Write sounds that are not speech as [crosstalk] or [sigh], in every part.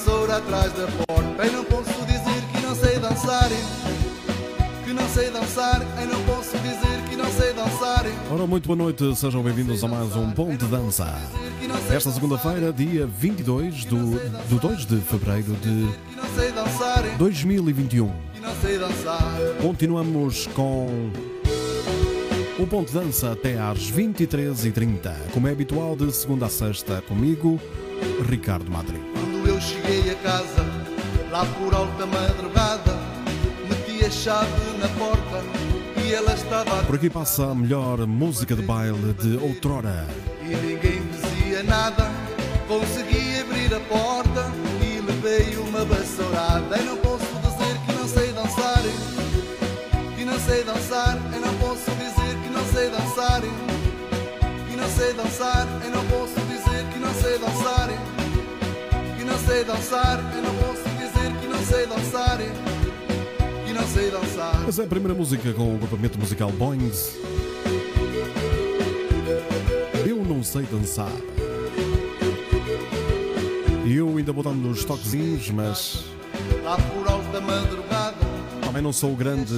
vassoura atrás da porta. E não posso dizer que não sei dançar, que não sei dançar. Eu não posso dizer que não sei dançar. Ora, muito boa noite, sejam bem-vindos a mais um Ponto de Dança. Esta segunda-feira, dia 22 do, do 2 de fevereiro de que não sei dançar, 2021. que não sei dançar. Continuamos com o Ponto Dança até às 23h30, como é habitual de segunda a sexta, comigo, Ricardo Madri. Eu cheguei a casa, lá por alta madrugada, meti a chave na porta e ela estava Por aqui passa a melhor música de baile de outrora. e ninguém dizia nada. Consegui abrir a porta e levei uma vassourada. Eu não posso dizer que não sei dançar, que não sei dançar. Eu não posso dizer que não sei dançar, que não sei dançar. Eu não posso dizer que não sei dançar, sei dançar. Eu não posso dizer que não sei dançar, que não sei dançar. Mas é a primeira música com o agrupamento musical Boings. Eu não sei dançar. E eu ainda vou dando uns toquezinhos, mas Lá por alta madrugada. também não sou grande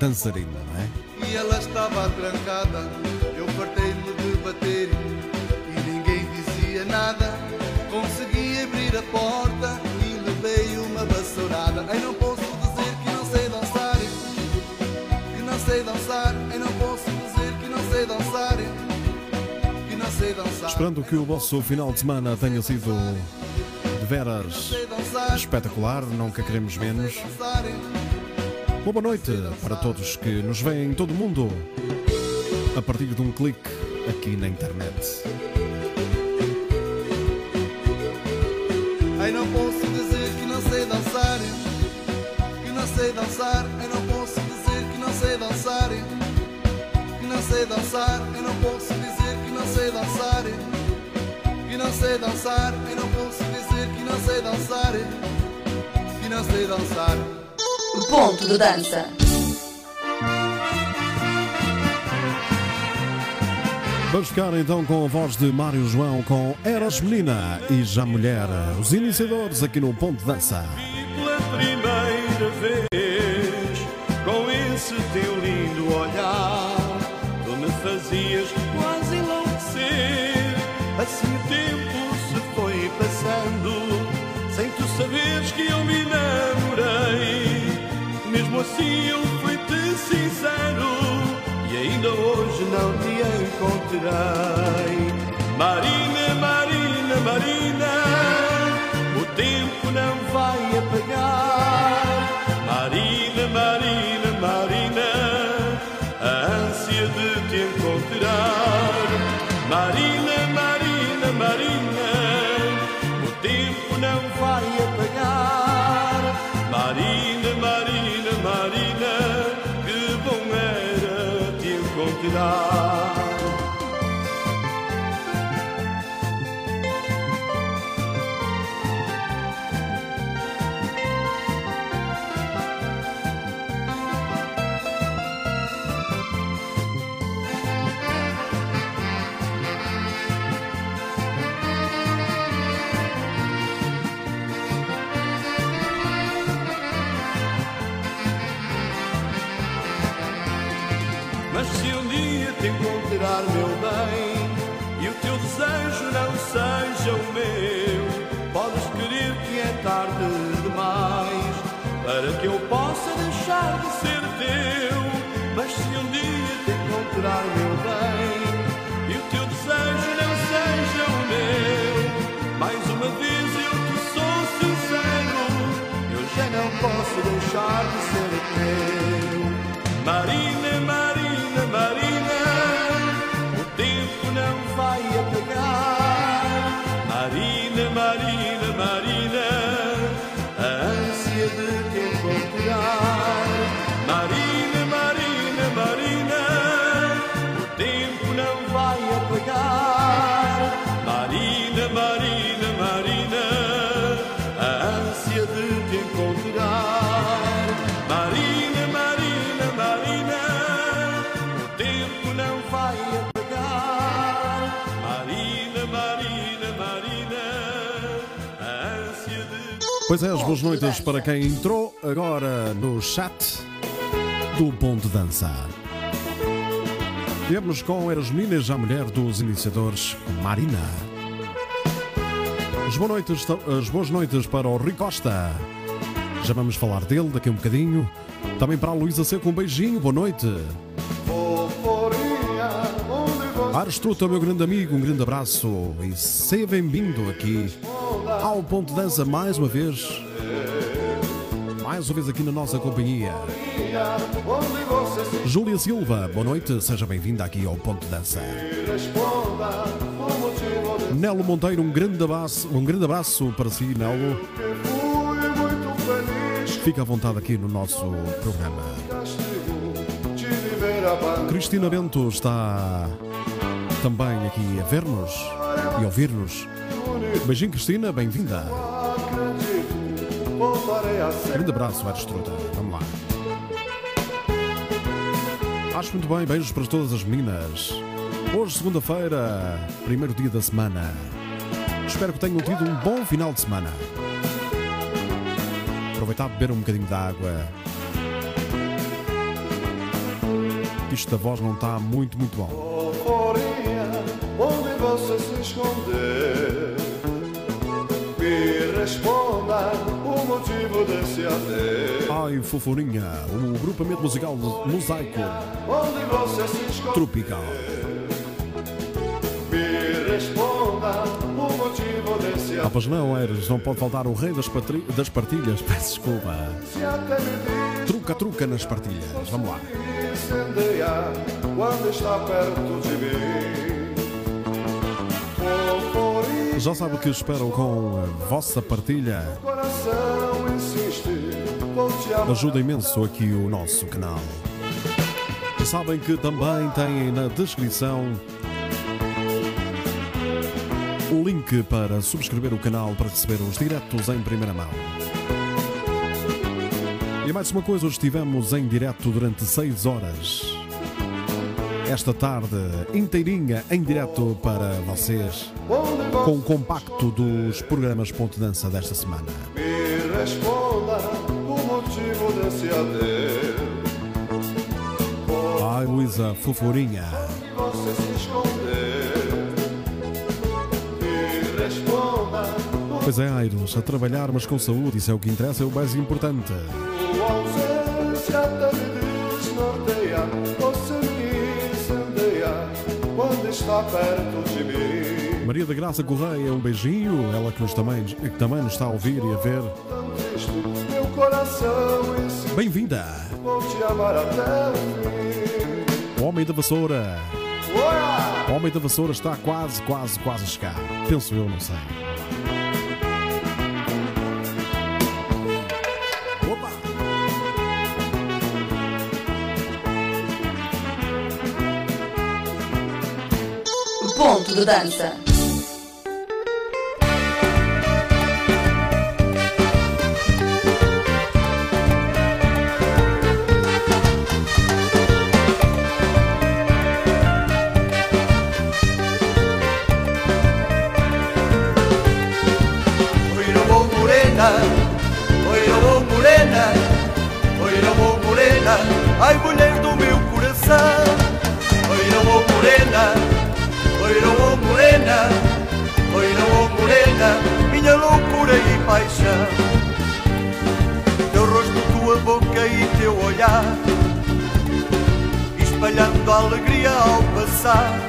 dançarina, não é? E ela estava trancada, eu fartei-me de bater e ninguém dizia nada. Consegui porta e levei uma vassourada. Eu não posso dizer que não sei dançar, que não sei dançar. Eu não posso dizer que não sei dançar, que não sei dançar. Esperando que o vosso final de semana tenha sido de veras espetacular, nunca queremos menos. Uma boa noite para todos que nos veem em todo o mundo a partir de um clique aqui na internet. Eu não posso dizer que não sei dançar, que não sei dançar. Eu não posso dizer que não sei dançar, que não sei dançar. Eu não posso dizer que não sei dançar, que não sei dançar. Eu não posso dizer que não sei dançar, que não sei dançar. Ponto de dança. Vamos ficar então com a voz de Mário João com Eras Menina e Já Mulher, os iniciadores aqui no Ponto Dança. pela primeira vez com esse teu lindo olhar tu me fazias quase enlouquecer assim o tempo se foi passando sem tu saberes que eu me namorei mesmo assim eu fui-te sincero e ainda hoje não te Marina, Marina, Marina o tempo não vai apagar Marina, Marina, Marina A ânsia de te encontrar. Marina, Marina, Marina O tempo não vai apagar Marina, Marina, Marina Que bom era te encontrar encontrar, meu bem, e o teu desejo não seja o meu, podes querer que é tarde demais para que eu possa deixar de ser teu. Mas se um dia te encontrar, meu bem, e o teu desejo não seja o meu, mais uma vez eu te sou sincero, eu já não posso deixar de ser teu. Marina, Marina, Pois é, as boas noites para quem entrou agora no chat do Ponto Dança. Viemos com Erasminas, a mulher dos iniciadores, Marina. As boas noites, as boas noites para o Rui Costa. Já vamos falar dele daqui a um bocadinho. Também para a Luísa Seco, um beijinho, boa noite. Arestruta, meu grande amigo, um grande abraço e seja bem-vindo aqui ao Ponto Dança mais uma vez. Mais uma vez aqui na nossa companhia. Júlia Silva, boa noite, seja bem-vinda aqui ao Ponto Dança. Nelo Monteiro, um grande abraço, um grande abraço para si, Nelo. Fica à vontade aqui no nosso programa. Cristina Bento está também aqui a ver-nos e ouvir-nos. Beijinho, Cristina, bem-vinda. Grande abraço, Aristruta. Vamos lá. Acho muito bem, beijos para todas as meninas. Hoje, segunda-feira, primeiro dia da semana. Espero que tenham tido um bom final de semana. Aproveitar beber um bocadinho de água. Isto da voz não está muito, muito bom. onde você se esconder? Responda o motivo desse adeus. Ai, foforinha, o grupamento musical Mosaico Onde você se esconder? Tropical. Me responda o motivo desse Ah, pois não, Eres, não pode faltar o rei das, patri- das partilhas. [laughs] Peço desculpa. Se até me diz Truca, truca nas partilhas. Vamos lá. incendiar quando está perto de mim. Já sabe o que espero com a vossa partilha. Ajuda imenso aqui o nosso canal. Sabem que também têm na descrição o link para subscrever o canal para receber os diretos em primeira mão. E mais uma coisa, hoje estivemos em direto durante 6 horas. Esta tarde, inteirinha em direto para vocês, com o compacto dos programas Ponto Dança desta semana. Me responda o motivo desse adeus. Ai, Luísa, foforinha. Você se esconder. Me responda Pois é, Airos, a trabalhar, mas com saúde, isso é o que interessa, é o mais importante. tua ausência até está perto de mim. Maria da Graça Correia, um beijinho, ela que, nos também, que também nos está a ouvir e a ver. Bem-vinda! Vou te amar até o fim. Homem da Vassoura. Homem da Vassoura está quase, quase, quase a chegar. Penso eu, não sei. Ponto de dança. Oira paixão. Teu rosto, tua boca e teu olhar, espalhando alegria ao passar.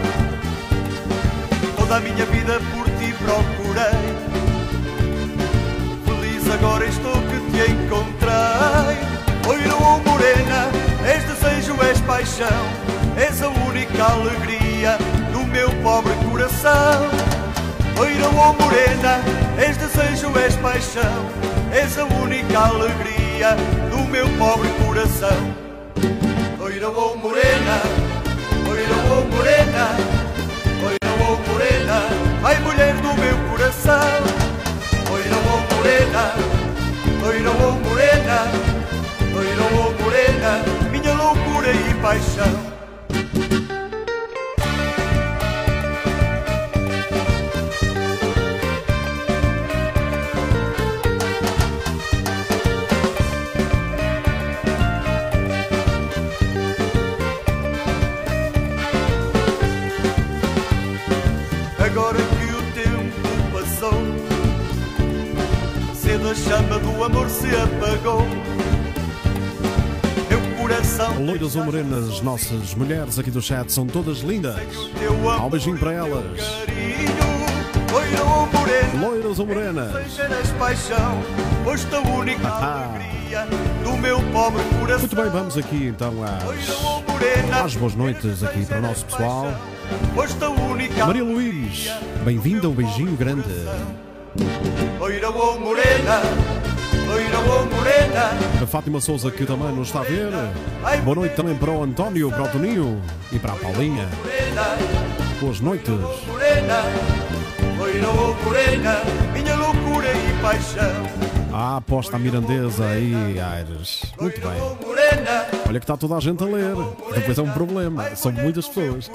Toda a minha vida por ti procurei. Feliz agora estou que te encontrei Oira ou morena, és desejo, és paixão És a única alegria do meu pobre coração Oira ou morena, és desejo, és paixão És a única alegria do meu pobre coração Oira ou morena, oira ou morena Oira ou morena, ai mulher do meu coração Oira ou morena, oira ou morena, oira ou morena, minha loucura e paixão. agora que o tempo passou. Cedo a chama do amor se apagou. Loiras ou morenas, nossas mulheres aqui do chat são todas lindas. Há um beijinho para elas. Loiras ou morenas. Ah, ah. Muito bem, vamos aqui então às, às boas noites aqui para o nosso pessoal. Maria Luís, bem-vinda, um beijinho grande. Loira ou morena, loira ou morena. A Fátima Souza que também nos está a ver. Boa noite também para o António, para o Toninho e para a Paulinha. Boas noites. loira ou morena, minha loucura paixão. Ah, aposta a mirandesa aí, Aires. Muito bem. Olha que está toda a gente a ler. Depois é um problema. São muitas pessoas.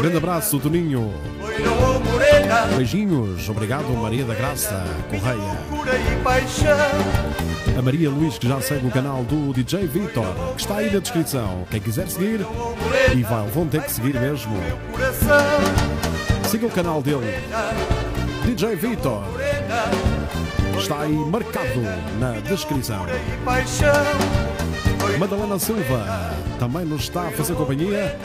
Grande abraço, Toninho. Beijinhos. Obrigado, Maria da Graça Correia. A Maria Luís, que já segue o canal do DJ Vitor, que está aí na descrição. Quem quiser seguir, e vai, vão ter que seguir mesmo. Siga o canal dele, DJ Vitor. Está aí marcado na descrição. E Madalena Silva também nos está a fazer companhia.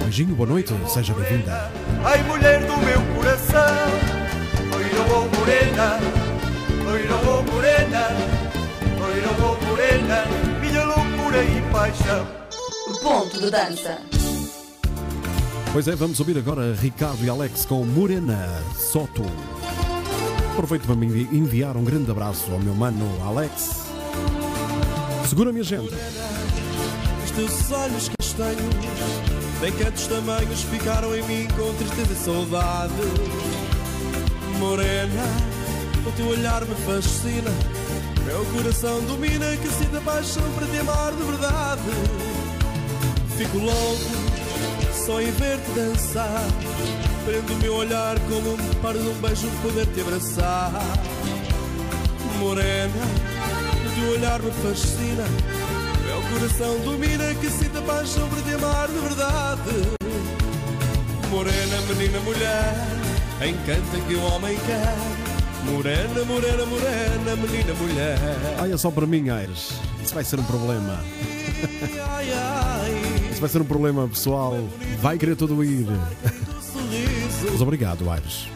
Beijinho, boa noite, seja bem-vinda. Ai, mulher do meu coração, loira ou morena, loira ou morena, loira ou morena, minha loucura e paixão. Ponto de dança. Pois é, vamos ouvir agora Ricardo e Alex com Morena Soto. Aproveito para me envi- enviar um grande abraço ao meu mano Alex. Segura minha gente. Os teus olhos castanhos, nem cantos tamanhos, ficaram em mim com tristeza e saudade. Morena, o teu olhar me fascina, meu coração domina, que sinta paixão para te amar de verdade. Fico louco só em ver-te dançar, prendo o meu olhar como um par de um beijo poder te abraçar. Morena, o teu olhar me fascina. Meu coração domina que sinta paixão por te amar de verdade. Morena, menina, mulher, encanta que o homem quer. Morena, morena, morena, menina, mulher. Ai, é só para mim, Aires. Isso vai ser um problema. Ai, ai, Isso vai ser um problema, pessoal. Vai querer tudo ir. Mas obrigado, Aires.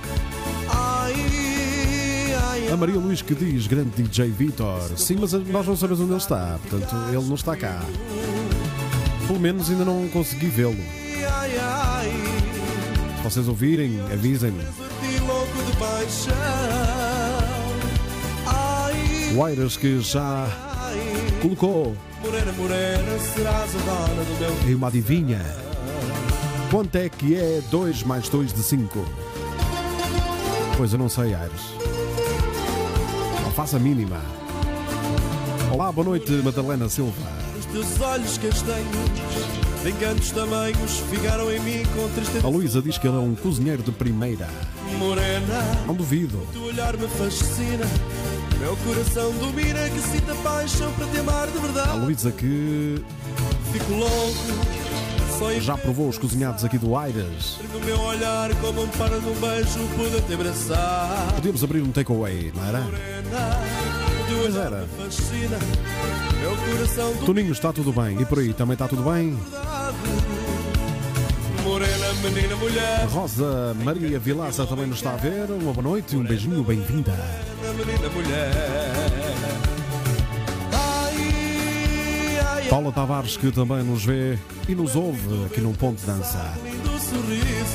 Ai, ai, A Maria Luís que diz, grande DJ Vitor. Sim, mas nós não sabemos onde ele está. Portanto, ele não está cá. Pelo menos ainda não consegui vê-lo. Se vocês ouvirem, avisem-me. O Aires que já. Colocou Morena, morena, serás a dona do meu em uma adivinha. Quanto é que é 2 mais 2 de 5? Pois eu não sei, Aires. Não faça a mínima. Olá, boa noite, Madalena Silva. Os teus olhos castanhos, de encantos tamanhos, ficaram em mim com tristeza. A Luísa diz que ele é um cozinheiro de primeira. Morena, Não duvido. o teu olhar me fascina. Meu coração domina que sinta paixão para te amar de A verdade. Luísa que Fico louco, já provou os cozinhados aqui do Aires. no meu olhar como um par de um beijo poder te abraçar. Podíamos abrir um takeaway, não era? O Pois era. domina Toninho, está tudo bem. E por aí, também está tudo bem? Morena, menina, mulher. A Rosa Maria Vilaça também nos está a ver. Uma boa noite e um beijinho, bem-vinda. Menina, mulher. Paula Tavares, que também nos vê e nos ouve aqui num ponto de dança.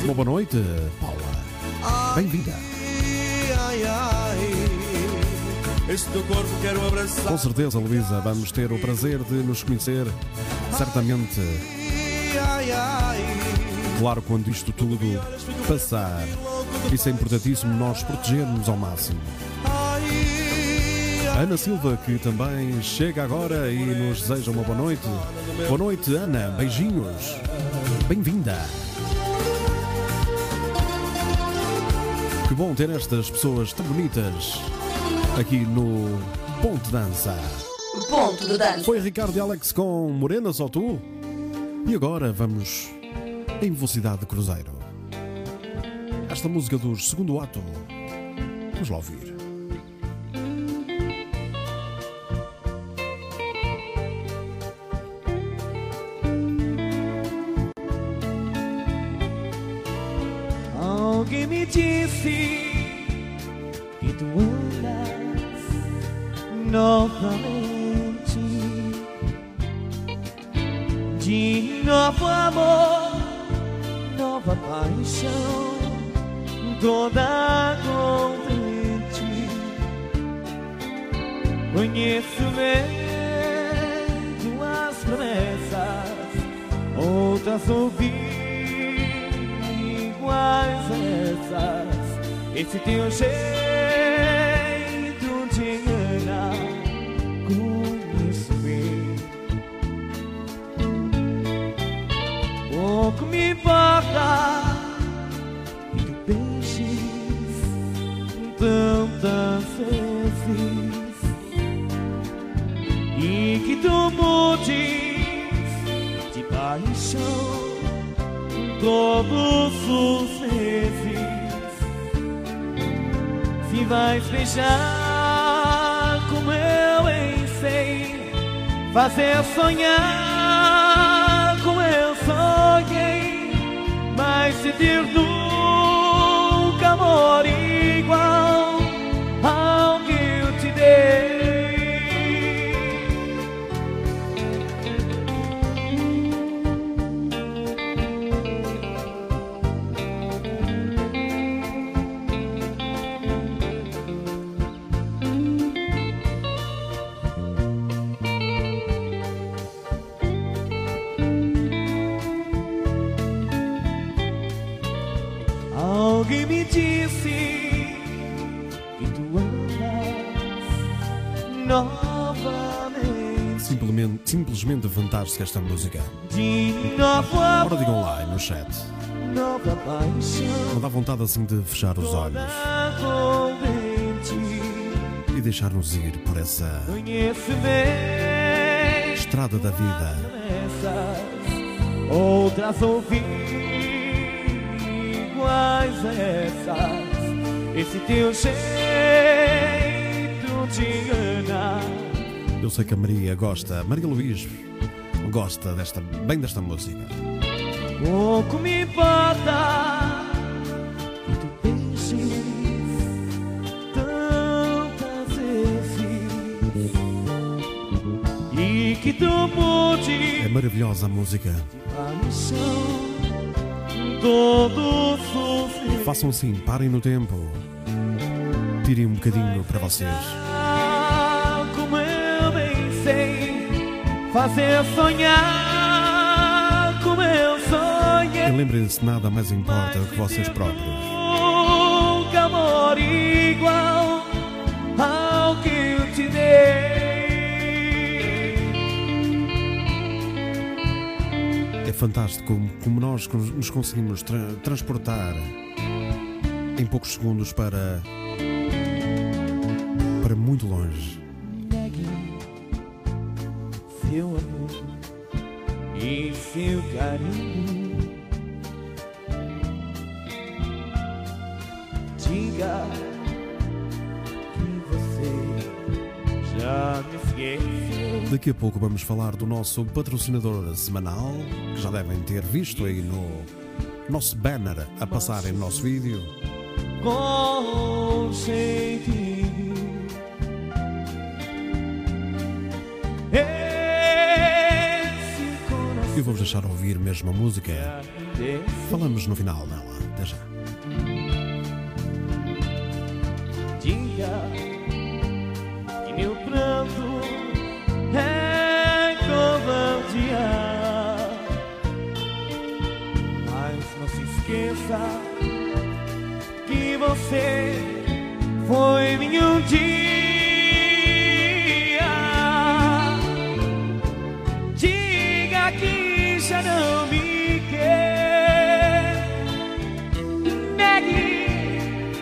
Uma boa noite, Paula. Bem-vinda. Ai, ai, este teu corpo quero abraçar. Com certeza, Luísa, vamos ter o prazer de nos conhecer, certamente, claro, quando isto tudo passar. Isso é importantíssimo, nós protegermos ao máximo. Ana Silva, que também chega agora e nos deseja uma boa noite. Boa noite, Ana. Beijinhos. Bem-vinda. Que bom ter estas pessoas tão bonitas aqui no Ponto Dança. Ponto de dança. Foi Ricardo e Alex com Morena Só Tu. E agora vamos em velocidade de cruzeiro. Esta música do segundo ato. Vamos lá ouvir. Simplesmente, fantástica esta música. De novo Ora amor, digam lá no chat. Não dá vontade assim de fechar os olhos e deixar-nos ir por essa estrada da vida. outras ouvi iguais essas. Esse teu jeito sei que a Maria gosta, Maria Luís gosta desta, bem desta música. Pouco me importa tantas vezes e que tu É mudes maravilhosa a música. Façam assim, parem no tempo. Tirem um bocadinho para vocês. Fazer sonhar como eu E sonhei. lembrem-se, nada mais importa do que vocês próprios. Nunca amor igual ao que eu te dei. É fantástico como, como nós nos conseguimos tra- transportar em poucos segundos para Daqui a pouco vamos falar do nosso patrocinador semanal, que já devem ter visto aí no nosso banner a passar em nosso vídeo. com Eu vou-vos deixar ouvir mesmo a música. Falamos no final dela. Até já. Você foi nenhum dia. Diga que já não me quer. Negue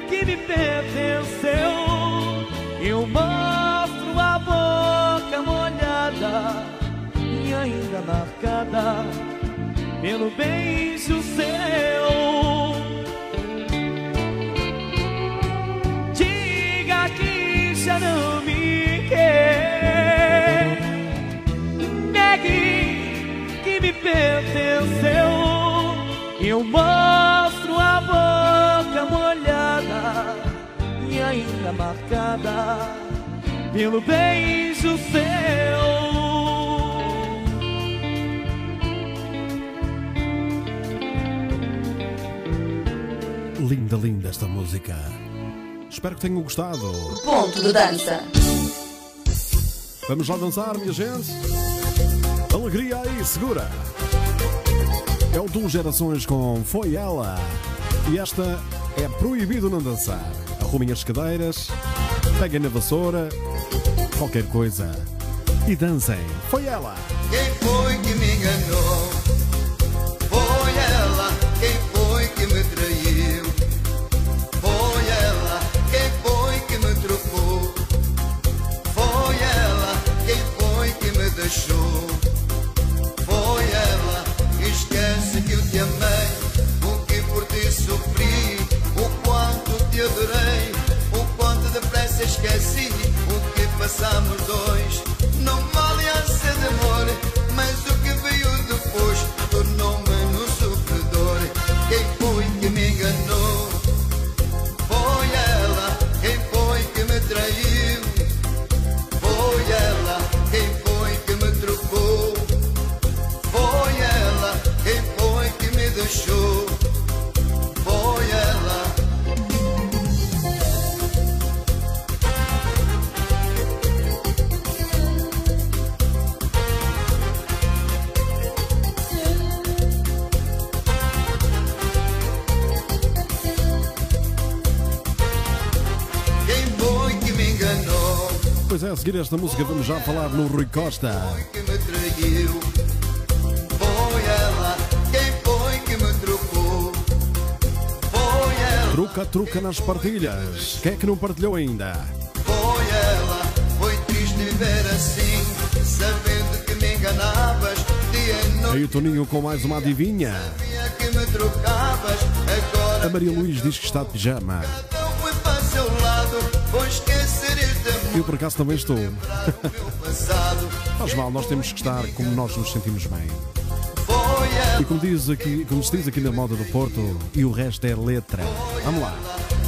que me pertenceu. Eu mostro a boca molhada e ainda marcada pelo beijo pelo beijo seu. Linda, linda esta música. Espero que tenham gostado. Ponto de dança. Vamos lá dançar, minha gente. Alegria aí, segura. É o Duas Gerações com Foi Ela. E esta é proibido não dançar. Arrumem as cadeiras, peguem na vassoura, qualquer coisa. E dancem. Foi ela. Quem foi que me enganou? Pois seguir esta música vamos já falar no Rui Costa. Truca, truca nas partilhas. Quem é que não partilhou ainda? Foi ela. Foi triste viver assim, sabendo que me enganavas. Aí o Toninho com mais uma adivinha. A Maria Luís diz que está de pijama. não foi para seu lado. Amor Eu por acaso também estou. [laughs] Faz mal, nós temos que estar como nós nos sentimos bem. E como, diz aqui, como se diz aqui na moda do Porto, e o resto é letra. Vamos lá.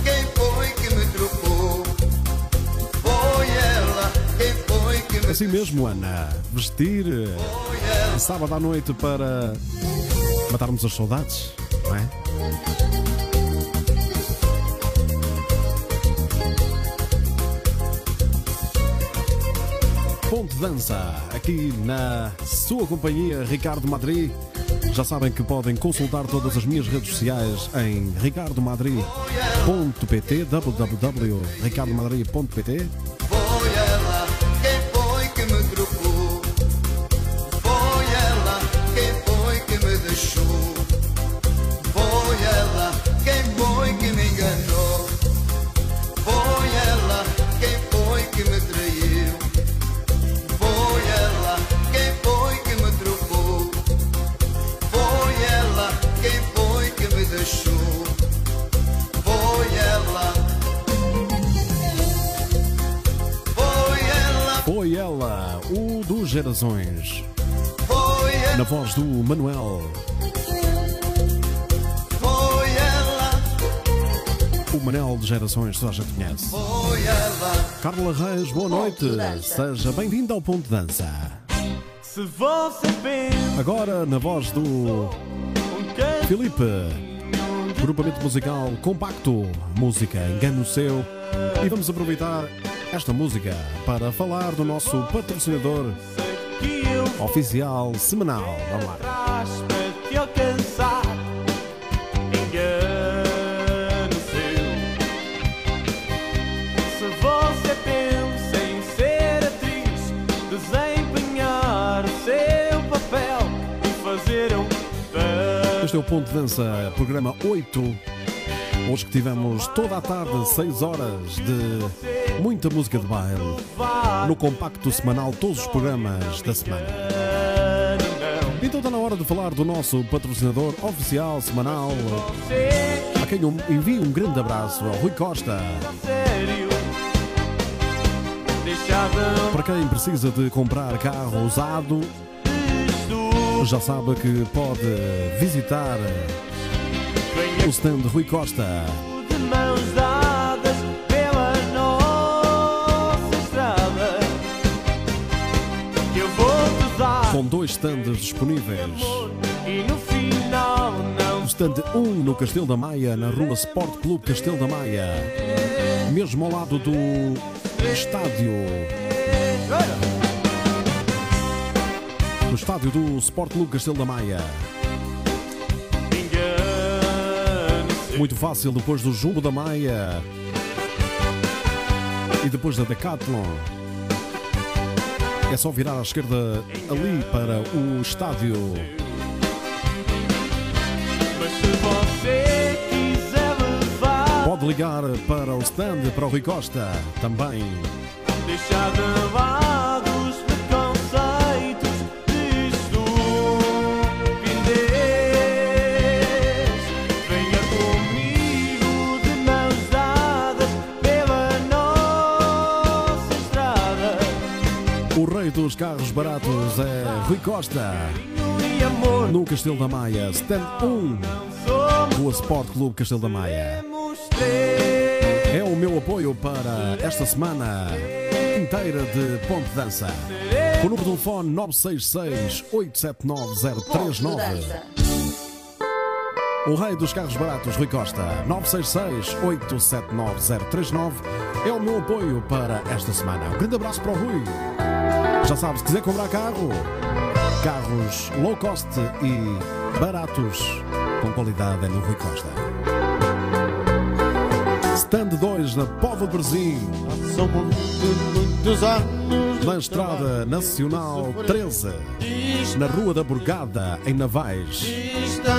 Quem foi que me trocou? Foi ela. Quem foi que me Assim mesmo, Ana. Vestir sábado à noite para matarmos as saudades, Dança, aqui na sua companhia, Ricardo Madri. Já sabem que podem consultar todas as minhas redes sociais em ricardomadri.pt www.ricardomadri.pt Gerações, na voz do Manuel. Foi ela. O Manel de Gerações, toda a gente conhece. Foi ela. Carla Reis, boa noite. Seja bem-vindo ao Ponto de Dança. Se você pensa Agora, na voz do um Filipe, grupamento musical compacto, música Engano Seu. E vamos aproveitar esta música para falar do nosso patrocinador oficial semanal. Vamos lá. traz para te alcançar. Engano seu. Se você pensa em ser atriz, desempenhar o seu papel e fazer um papel. Este é o Ponto de Dança, programa 8. Hoje que tivemos toda a tarde, 6 horas de muita música de baile. No compacto semanal, todos os programas da semana. Então está na hora de falar do nosso patrocinador oficial semanal, a quem eu envio um grande abraço, ao Rui Costa. Para quem precisa de comprar carro usado, já sabe que pode visitar o stand de Rui Costa. Com dois stands disponíveis. O stand 1 um no Castelo da Maia, na rua Sport Clube Castelo da Maia. Mesmo ao lado do estádio. Do estádio do Sport Clube Castelo da Maia. Muito fácil depois do Jumbo da Maia e depois da Decathlon. É só virar à esquerda ali para o estádio. Pode ligar para o stand para o Rui Costa também. deixar de dos carros baratos é Rui Costa. No Castelo da Maia, stand 1 somos do Sport Clube Castelo da Maia. É o meu apoio para esta semana inteira de Ponte Dança. O número de telefone 966 879 Ponto de 039. dança. O rei dos carros baratos, Rui Costa, 966-879-039, é o meu apoio para esta semana. Um grande abraço para o Rui. Já sabe, se quiser comprar carro, carros low cost e baratos, com qualidade é no Rui Costa. Stand 2 na Póvoa de Bersim, São muitos anos na Estrada Nacional 13, na Rua da Burgada, em Navais.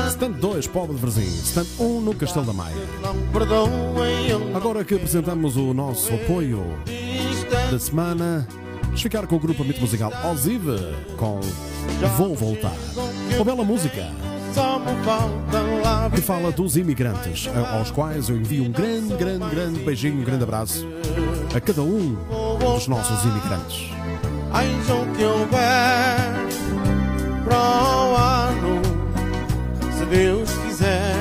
Stand 2, Póvoa de Bersim. Stand 1 no Castelo da Maia. Agora que apresentamos o nosso apoio da semana, vamos ficar com o grupo amigo musical Ozive com Vou Voltar. Uma bela música que fala dos imigrantes, aos quais eu envio um grande, grande, grande beijinho, um grande abraço a cada um dos nossos imigrantes. Que houver para o ano, se Deus quiser,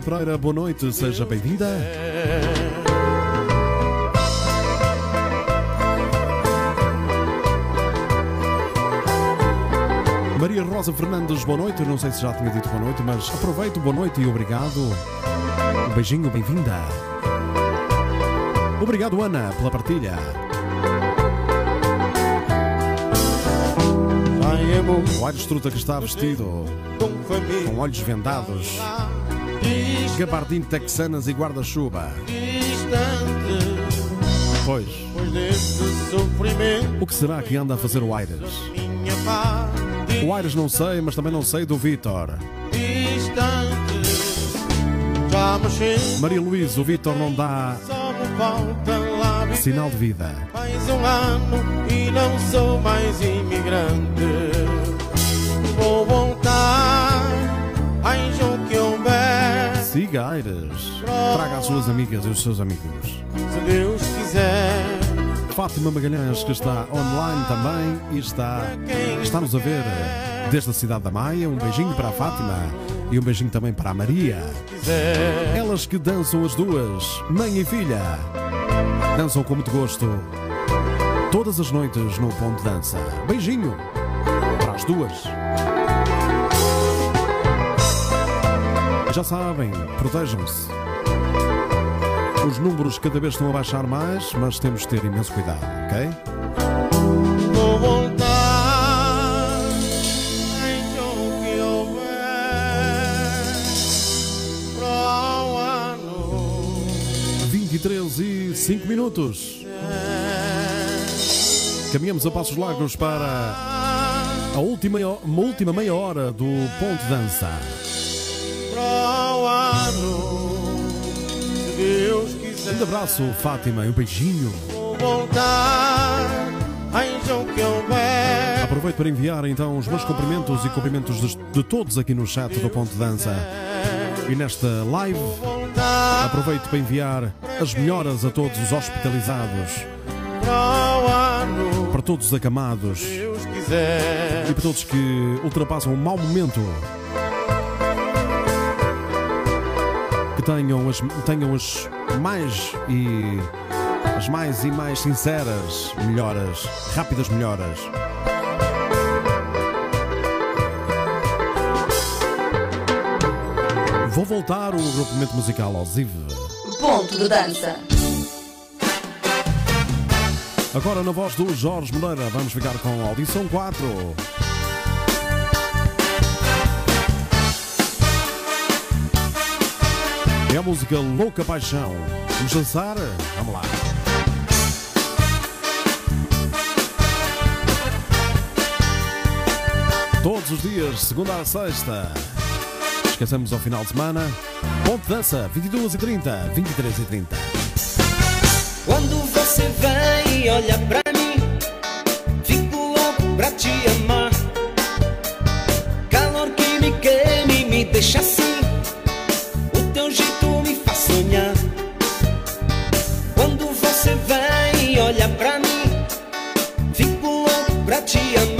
Corina Pereira, boa noite, seja bem-vinda. Maria Rosa Fernandes, boa noite. Não sei se já tinha dito boa noite, mas aproveito, boa noite e obrigado. Um beijinho, bem-vinda. Obrigado, Ana, pela partilha. O Aires Truta que está vestido com olhos vendados, Distante, gabardine texanas e guarda-chuva. Pois, pois o que será que anda a fazer o Aires? O Aires não sei, mas também não sei do Vitor. Distante, Maria Luísa, o Vitor não dá sinal de vida. Mais um ano e não sou mais imigrante. Vou voltar, Aires. Traga as suas amigas e os seus amigos. se Deus quiser. Fátima Magalhães, que está online também e está, está-nos a ver desde a cidade da Maia. Um beijinho para a Fátima e um beijinho também para a Maria. Elas que dançam as duas, mãe e filha. Dançam com muito gosto. Todas as noites no Ponto de Dança. Beijinho para as duas. Já sabem, protejam-se. Os números cada vez estão a baixar mais, mas temos de ter imenso cuidado, ok? Vou voltar, anjo que houver, para o ano. 23 e 5 minutos. Caminhamos a passos largos para a última, uma última meia hora do Ponto Dança. Deus quiser. Um abraço, Fátima, e um beijinho. Vou voltar, anjo que houver. Aproveito para enviar então os meus cumprimentos e cumprimentos de, de todos aqui no chat do Ponto Dança. E nesta live, aproveito para enviar as melhoras a todos os hospitalizados, para todos os acamados e para todos que ultrapassam um mau momento. Que tenham as, tenham as mais e as mais e mais sinceras melhoras, rápidas melhoras. Vou voltar o agrupamento musical ao Ziv. Ponto de dança. Agora na voz do Jorge Moreira, vamos ficar com a audição 4. É a música Louca Paixão. Vamos dançar? Vamos lá. Todos os dias, segunda a sexta. Esqueçamos ao final de semana. Ponte dança, 22 e 30, 23 e 30. Quando você vem e olha pra mim, fico louco pra te amar. Calor que me queima e me deixa te amar.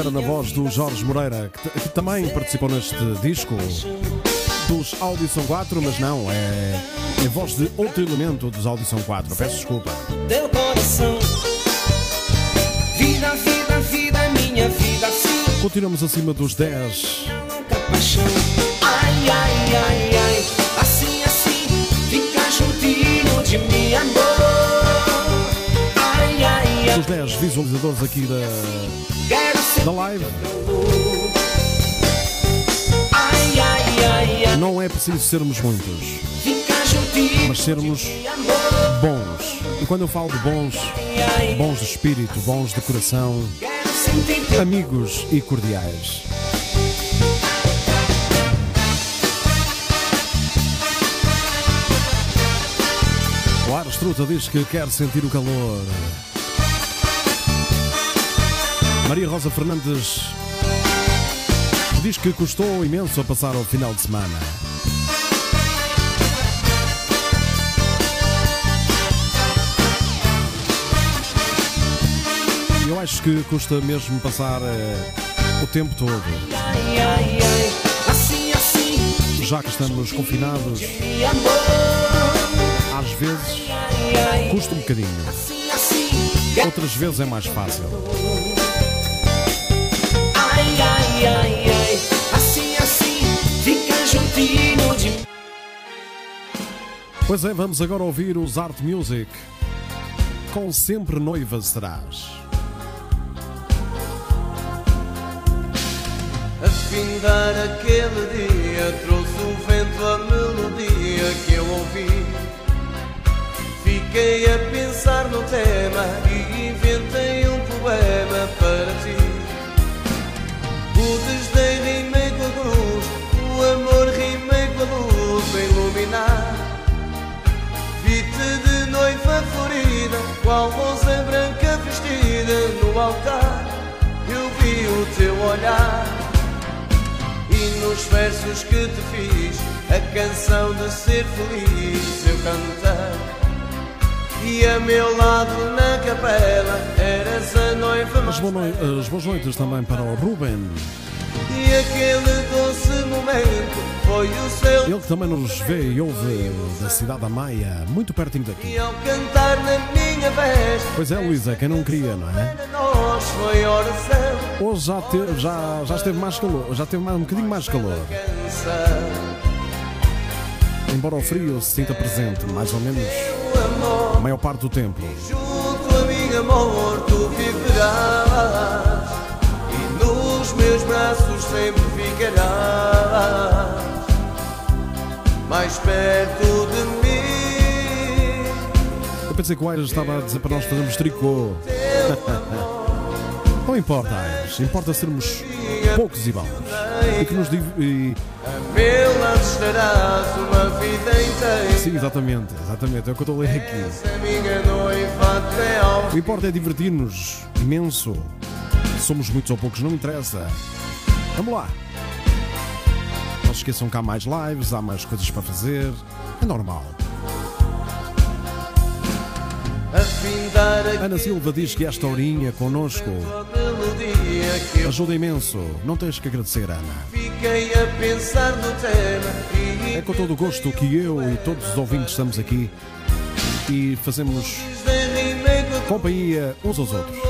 Era na voz do Jorge Moreira, que, que também participou neste disco dos Audição 4, mas não, é, é voz de outro elemento dos Audição 4. Peço desculpa. teu coração. Vida, vida, vida, minha vida, Continuamos acima dos 10. louca paixão. Ai, ai, ai, ai, assim, assim, fica juntinho de mim, amor. Ai, ai, ai, Dos 10 visualizadores aqui da, da live. Não é preciso sermos muitos, mas sermos bons. E quando eu falo de bons, bons de espírito, bons de coração, amigos e cordiais. O Arestruta diz que quer sentir o calor. Maria Rosa Fernandes diz que custou imenso a passar ao final de semana. Eu acho que custa mesmo passar eh, o tempo todo, já que estamos confinados. Às vezes custa um bocadinho, outras vezes é mais fácil. Assim, fica juntinho de mim. Pois é, vamos agora ouvir os Art Music com Sempre Noiva Serás. A findar aquele dia trouxe o vento a melodia que eu ouvi. Fiquei a pensar no tema e inventei um poema para ti. O iluminar. Vi-te de noiva florida, qual rosa branca vestida no altar. Eu vi o teu olhar e nos versos que te fiz, a canção de ser feliz eu cantei. E a meu lado na capela eras a noiva mais as boas noites também para o Ruben. E aquele doce momento foi o seu Ele que também nos vê e ouve da cidade da Maia, muito pertinho daqui. E ao cantar na minha festa Pois é, Luísa, quem não queria, não é? Hoje já, te- já, já esteve mais calor, já teve mais, um bocadinho mais calor. Embora o frio se sinta presente, mais ou menos a maior parte do tempo. Junto a mim, amor, tu viverás meus braços sempre ficarás Mais perto de mim Eu pensei que o Aires estava a dizer para nós fazermos tricô. [laughs] Não importa, Aires, importa sermos poucos e bons. E que nos div... e- A meu lado estarás uma vida inteira Sim, exatamente, exatamente, é o que eu estou a ler aqui. O que importa é divertir-nos imenso. Somos muitos ou poucos, não interessa. Vamos lá. Não se esqueçam que há mais lives, há mais coisas para fazer. É normal. Ana Silva diz que esta horinha connosco ajuda imenso. Não tens que agradecer, Ana. É com todo o gosto que eu e todos os ouvintes estamos aqui e fazemos companhia uns aos outros.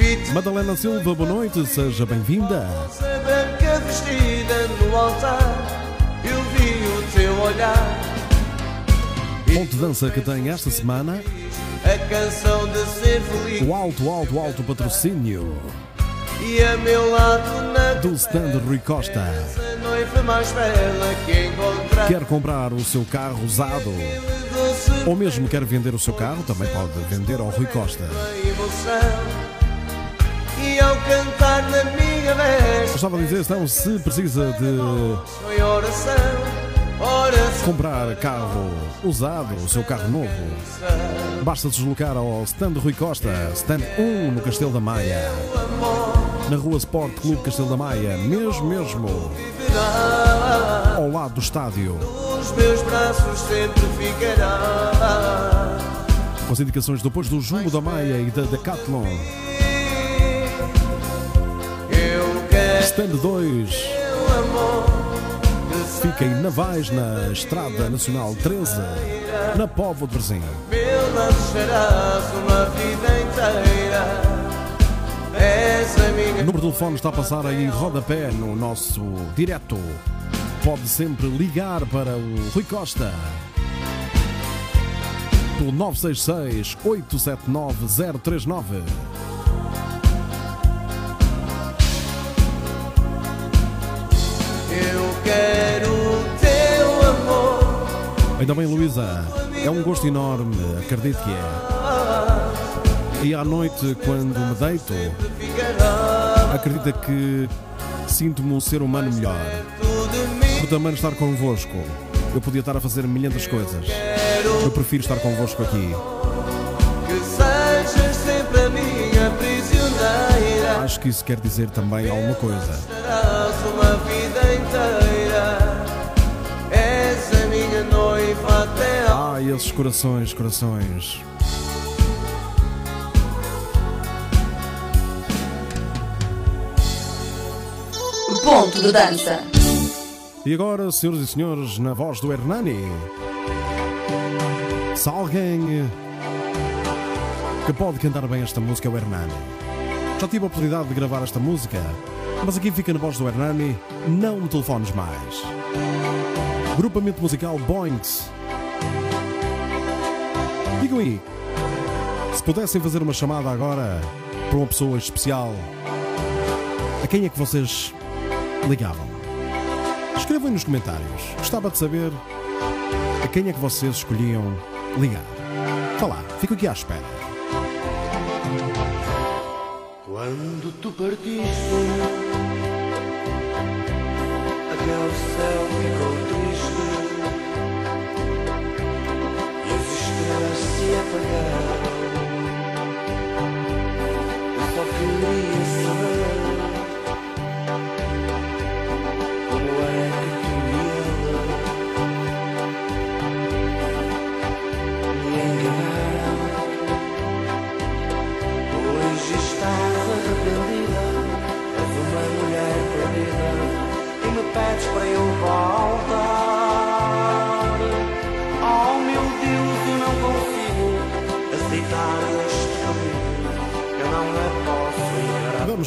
Vi-te Madalena Silva, boa noite, seja bem-vinda. moça branca vestida no altar Eu vi o teu olhar. Ponto de dança que tem esta semana. A canção de ser feliz. O alto, alto, alto patrocínio. E a meu lado na do stand Rui Costa. Noiva mais bela que encontrar. Quer comprar o seu carro usado? Ou mesmo quer vender o seu carro, também pode vender ao Rui Costa. Cantar na minha veste Gostava de dizer, então, se precisa de Foi oração Oração comprar carro usado, o seu carro novo, basta deslocar ao stand Rui Costa, stand 1 no Castelo da Maia, na rua Sport Clube Castelo da Maia, mesmo, mesmo, ao lado do estádio. Os meus braços sempre ficará Com as indicações depois do Jumbo da Maia e da Decathlon. Stand 2 teu amor fica em Navais, na Estrada Nacional 13, na Póvoa de serás uma vida inteira O número de telefone está a passar aí em rodapé no nosso direto. Pode sempre ligar para o Rui Costa. Pelo 966 879 039. Quero o teu amor Ainda bem, Luísa, é um gosto enorme, acredito que é. E à noite, quando me deito, acredita que sinto-me um ser humano melhor. Por também estar convosco. Eu podia estar a fazer milhares de coisas. Eu prefiro estar convosco aqui. Que sejas sempre a minha prisioneira Acho que isso quer dizer também alguma coisa. Esses corações, corações. Ponto de dança. E agora, senhoras e senhores, na voz do Hernani. Se alguém que pode cantar bem esta música é o Hernani. Já tive a oportunidade de gravar esta música, mas aqui fica na voz do Hernani, não me telefones mais. Grupamento musical Boinks. Digam aí, se pudessem fazer uma chamada agora para uma pessoa especial, a quem é que vocês ligavam? Escrevam nos comentários. Gostava de saber a quem é que vocês escolhiam ligar. Vá lá, fico aqui à espera. Quando tu partiste Até o céu ficou triste estrelas se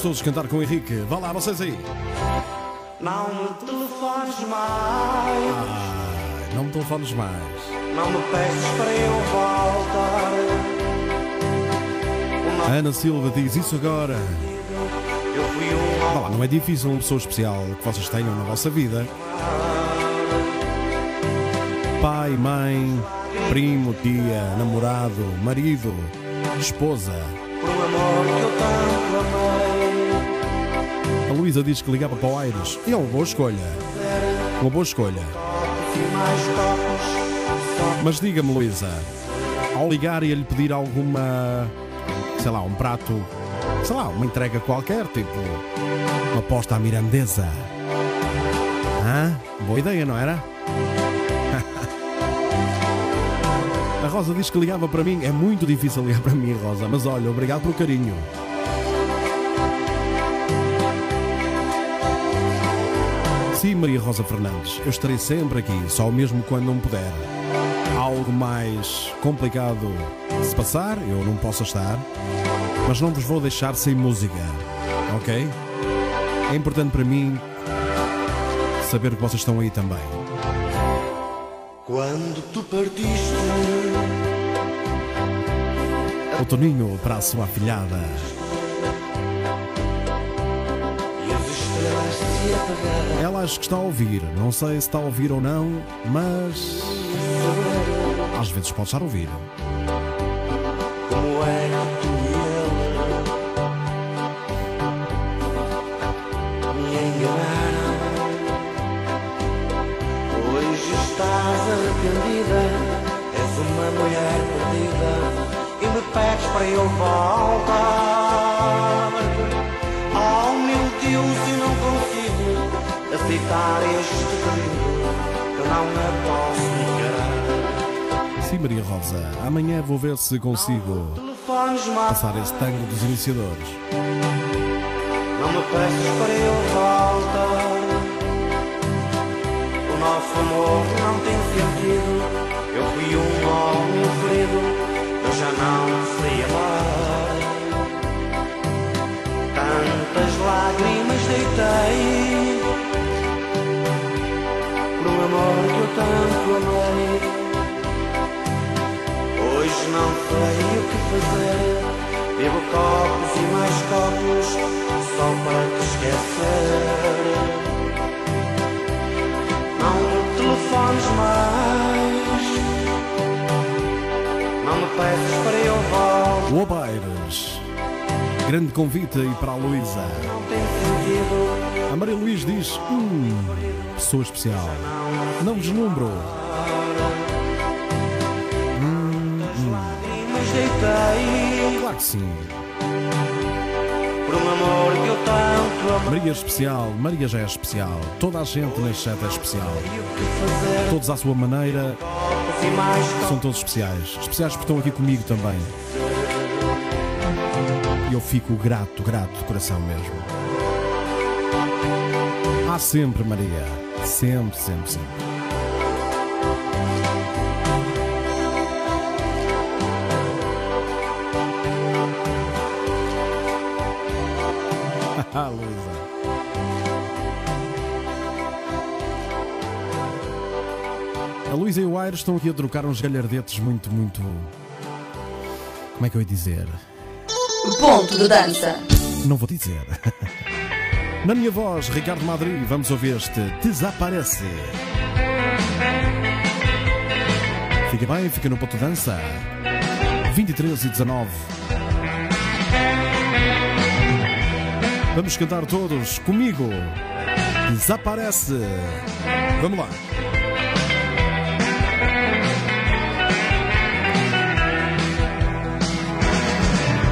todos cantar com o Henrique. Vá lá, vocês aí. Não me telefones mais, Ah, não me telefones mais. não me peças para eu voltar. Ana Silva diz isso agora. Eu fui um Vá lá, não é difícil uma pessoa especial que vocês tenham na vossa vida. Pai, mãe, primo, tia, namorado, marido, esposa. por um amor que eu tanto amei. Luísa diz que ligava para o Aires. É uma boa escolha. Uma boa escolha. Mas diga-me, Luísa, ao ligar e lhe pedir alguma, sei lá, um prato, sei lá, uma entrega qualquer, tipo uma posta à mirandesa. Hã? Boa ideia, não era? [laughs] A Rosa diz que ligava para mim. É muito difícil ligar para mim, Rosa, mas olha, obrigado pelo carinho. Sim, Maria Rosa Fernandes, eu estarei sempre aqui, só mesmo quando não puder. Algo mais complicado de se passar, eu não posso estar, mas não vos vou deixar sem música, ok? É importante para mim saber que vocês estão aí também. Quando tu partiste, O Toninho para a sua afilhada. Ela acho que está a ouvir, não sei se está a ouvir ou não, mas às vezes pode estar a ouvir. Não a posso encarar. Sim, Maria Rosa, amanhã vou ver se consigo passar esse tango dos iniciadores. Não me peças para eu voltar. O nosso amor não tem sentido. Eu fui um homem ferido. Eu já não sei amar. Tantas lágrimas deitei. Amor que eu tanto amei. Hoje não sei o que fazer. Bebo copos e mais copos só para te esquecer. Não me telefones mais. Não me peças para eu voltar. O Obaires, grande convite aí para a Luísa. Não tem sentido. A Maria Luís diz: Hum, pessoa especial. Não vislumbro. Mas deitei Claro que sim. Maria especial, Maria já é especial. Toda a gente neste chat é especial. Todos à sua maneira são todos especiais. Especiais porque estão aqui comigo também. E eu fico grato, grato de coração mesmo. Há sempre, Maria. Sempre, sempre, sempre. [laughs] Ah, Luísa. A Luísa e o Aires estão aqui a trocar uns galhardetes muito, muito. Como é que eu ia dizer? Ponto de dança. Não vou dizer. [laughs] Na minha voz, Ricardo Madri, vamos ouvir este Desaparece. Fica bem, fica no ponto de dança. 23 e 19. Vamos cantar todos comigo. Desaparece. Vamos lá.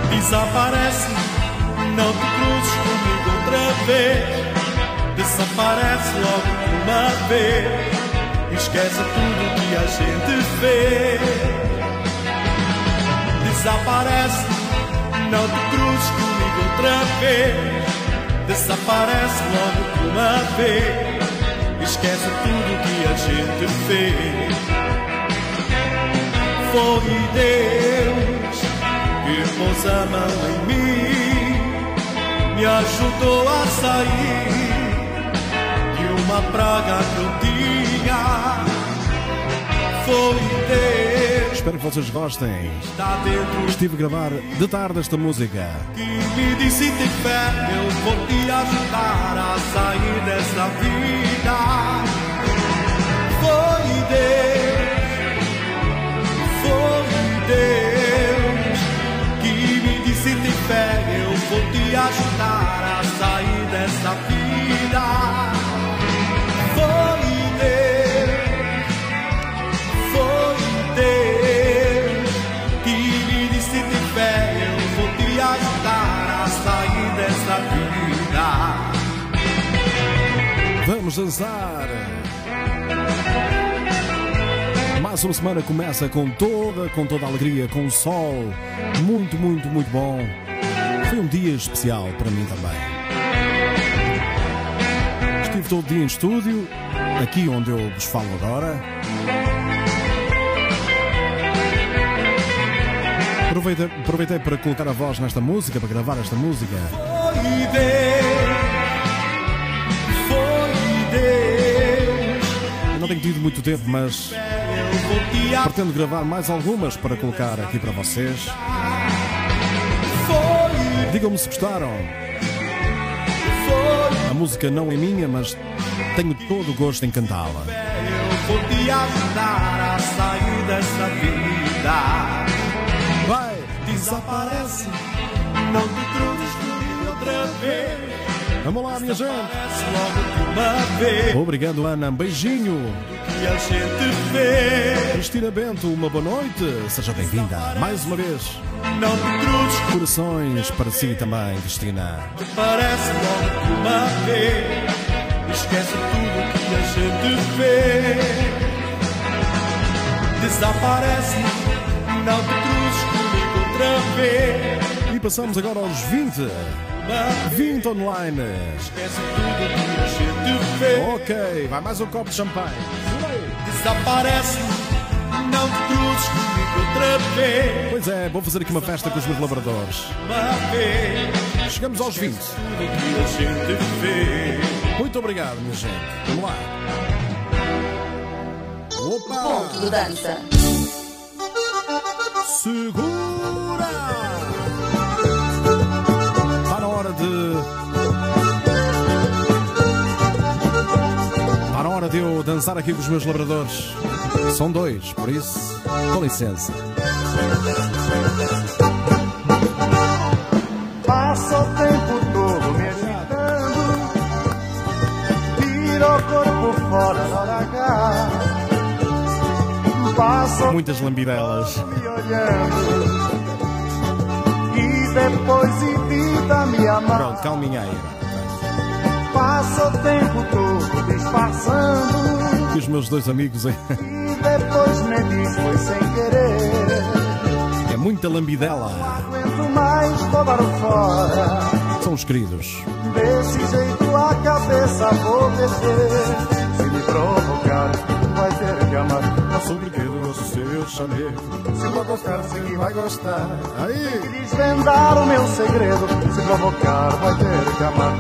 Desaparece, não te cruzes comigo outra vez. Desaparece logo de uma vez. Esquece tudo que a gente fez. Desaparece, não te cruzes comigo outra vez. Desaparece logo de uma vez. Esquece tudo que a gente fez. Foi Deus que pôs a mão em mim, me ajudou a sair de uma praga que eu tinha. Foi Deus Espero que vocês gostem. Estive a gravar de tarde esta música. que me disse tem fé, eu vou te ajudar a sair dessa vida. Foi Deus, foi Deus fé, eu vou te ajudar a sair dessa vida. Foi Deus, foi Deus que me disse tem fé, eu vou te ajudar a sair dessa vida. Vamos dançar! Mais uma semana começa com toda, com toda a alegria, com o sol. Muito, muito, muito bom. Foi um dia especial para mim também. Estive todo dia em estúdio, aqui onde eu vos falo agora. Aproveitei, aproveitei para colocar a voz nesta música, para gravar esta música. Foi Deus, foi Deus. Eu não tenho tido muito tempo, mas pretendo gravar mais algumas para colocar aqui para vocês. Digam-me se gostaram. A música não é minha, mas tenho todo o gosto em cantá-la. Eu vou te ajudar a sair dessa vida. Vai! Desaparece, não te cruzes comigo outra vez. Vamos lá, minha gente! Obrigado, Ana. Um beijinho. Que a gente vê. Cristina Bento, uma boa noite. Seja bem-vinda mais uma vez. Não te Corações para si também, Cristina. parece logo uma vez. Esquece tudo que a gente vê. Desaparece, não te cruzes comigo outra vez. E passamos agora aos 20. Uma 20 online. Esquece tudo que a gente vê. Ok, vai mais um copo de champanhe. Desaparece, não te cruzes comigo outra vez. Pois é, vou fazer aqui uma festa com os meus labradores. Chegamos aos 20. tudo que a gente vê. Muito obrigado, minha gente. Vamos lá. Opa! Ponto de dança. Segura! De eu dançar aqui com os meus labradores. São dois, por isso, com licença. Passa o tempo todo me agitando Tira o corpo fora da hora H Passa Muitas lambidelas. me olhando E depois evita me amar Pronto, calminha aí. Passa o tempo todo disfarçando E os meus dois amigos aí. E depois me diz foi sem querer É muita lambidela. Aguento mais, fora São os queridos. Desse jeito a cabeça vou descer. Se me provocar, vai ter que amar. Não sou brinquedo, sou seu chamego. Se vou gostar, sei que vai gostar. Aí! Desvendar o meu segredo. Se provocar, vai ter que amar.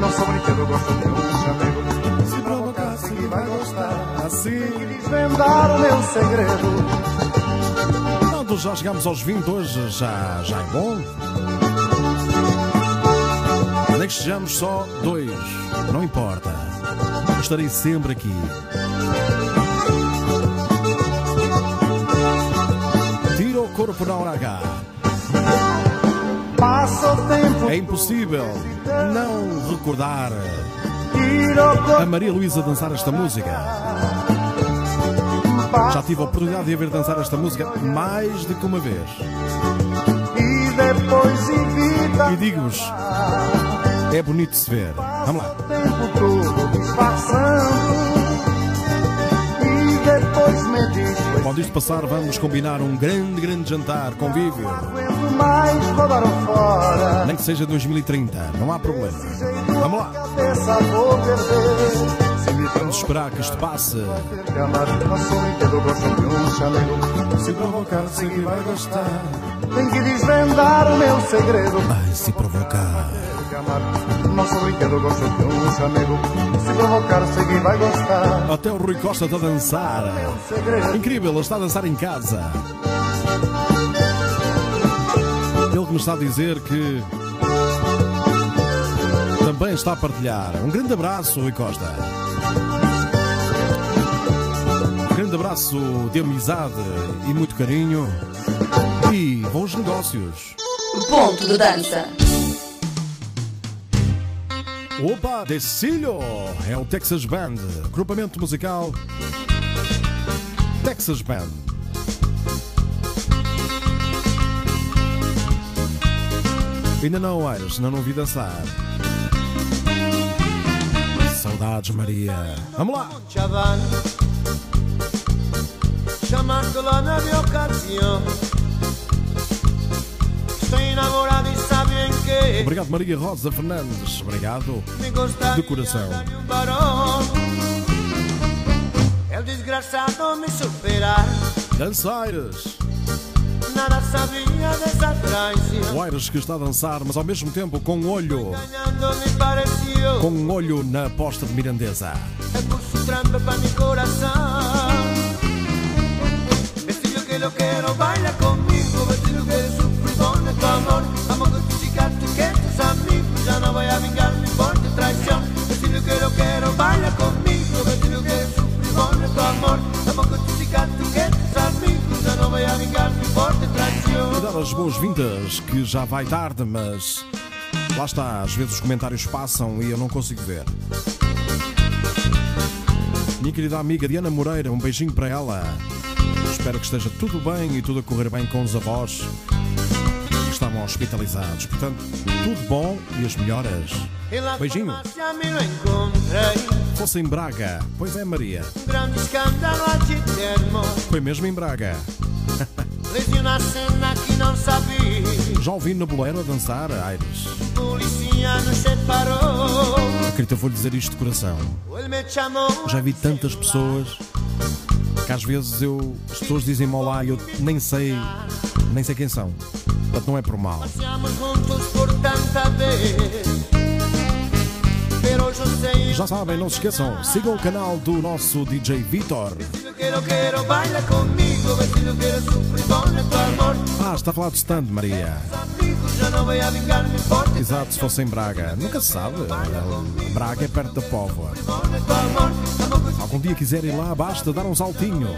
Não sou brinquedo, gosto de um chamego. Sei que. Assim. Desvendar o meu segredo. Pronto, já chegamos aos 20 hoje, já, já é bom. Nem que sejamos só dois, não importa. Eu estarei sempre aqui. Tira o corpo na hora H. Passa o tempo, É impossível não recordar. A Maria Luísa dançar esta música. Já tive a oportunidade de a ver dançar esta música mais do que uma vez. E depois E digo-vos, é bonito se ver. Vamos lá. o tempo todo disfarçando. E depois me diz Quando isto passar, vamos combinar um grande, grande jantar, convívio. Nem que seja 2030, não há problema. Vamos lá. Cabeça vou perder. Se me Vamos esperar que isto passe. Se provocar, sei que vai gostar. Tem que desvendar o meu segredo. Ai, se provocar. Gostar. Até o Rui Costa está a dançar. Segredo. Incrível, ele está a dançar em casa. Ele que me está a dizer que também está a partilhar. Um grande abraço, Rui Costa. Um grande abraço de amizade e muito carinho. E bons negócios. Ponto de dança. Opa, Decilho é o Texas Band, agrupamento musical Texas Band. Ainda não, Aires, não não vi dançar. Saudades, Maria. Vamos lá! Estou enamorado e sabem que Obrigado, Maria Rosa Fernandes. Obrigado. De coração. um barão. El desgraçado me superar, Dança, Aires. Nada sabia dessa traição. O Aires que está a dançar, mas ao mesmo tempo com um olho, com um olho na aposta de Mirandesa. me puso trampa para mi corazón. Vestido que lo quiero, baila conmigo. Vestido que sufro y pone tu amor. As boas-vindas, que já vai tarde, mas lá está, às vezes os comentários passam e eu não consigo ver. Minha querida amiga Diana Moreira, um beijinho para ela. Espero que esteja tudo bem e tudo a correr bem com os avós que estavam hospitalizados. Portanto, tudo bom e as melhoras. Beijinho. Fosse em Braga. Pois é, Maria. Foi mesmo em Braga. Já ouvi na boleira a dançar, Aires. Polícia nos separou. Acredito, eu vou-lhe dizer isto de coração. Já vi tantas pessoas que às vezes eu, as pessoas dizem-me olá e eu nem sei, nem sei quem são. Portanto, não é por mal. Já sabem, não se esqueçam, sigam o canal do nosso DJ Vitor. Quero, quero, baila comigo. Vestido quero, sufre, pone tu amor. Ah, está a falar de stand, Maria. Exato, se fosse em Braga. Nunca se sabe. Braga é perto da Póvoa. Con Algum dia quiser ir lá, basta dar um saltinho.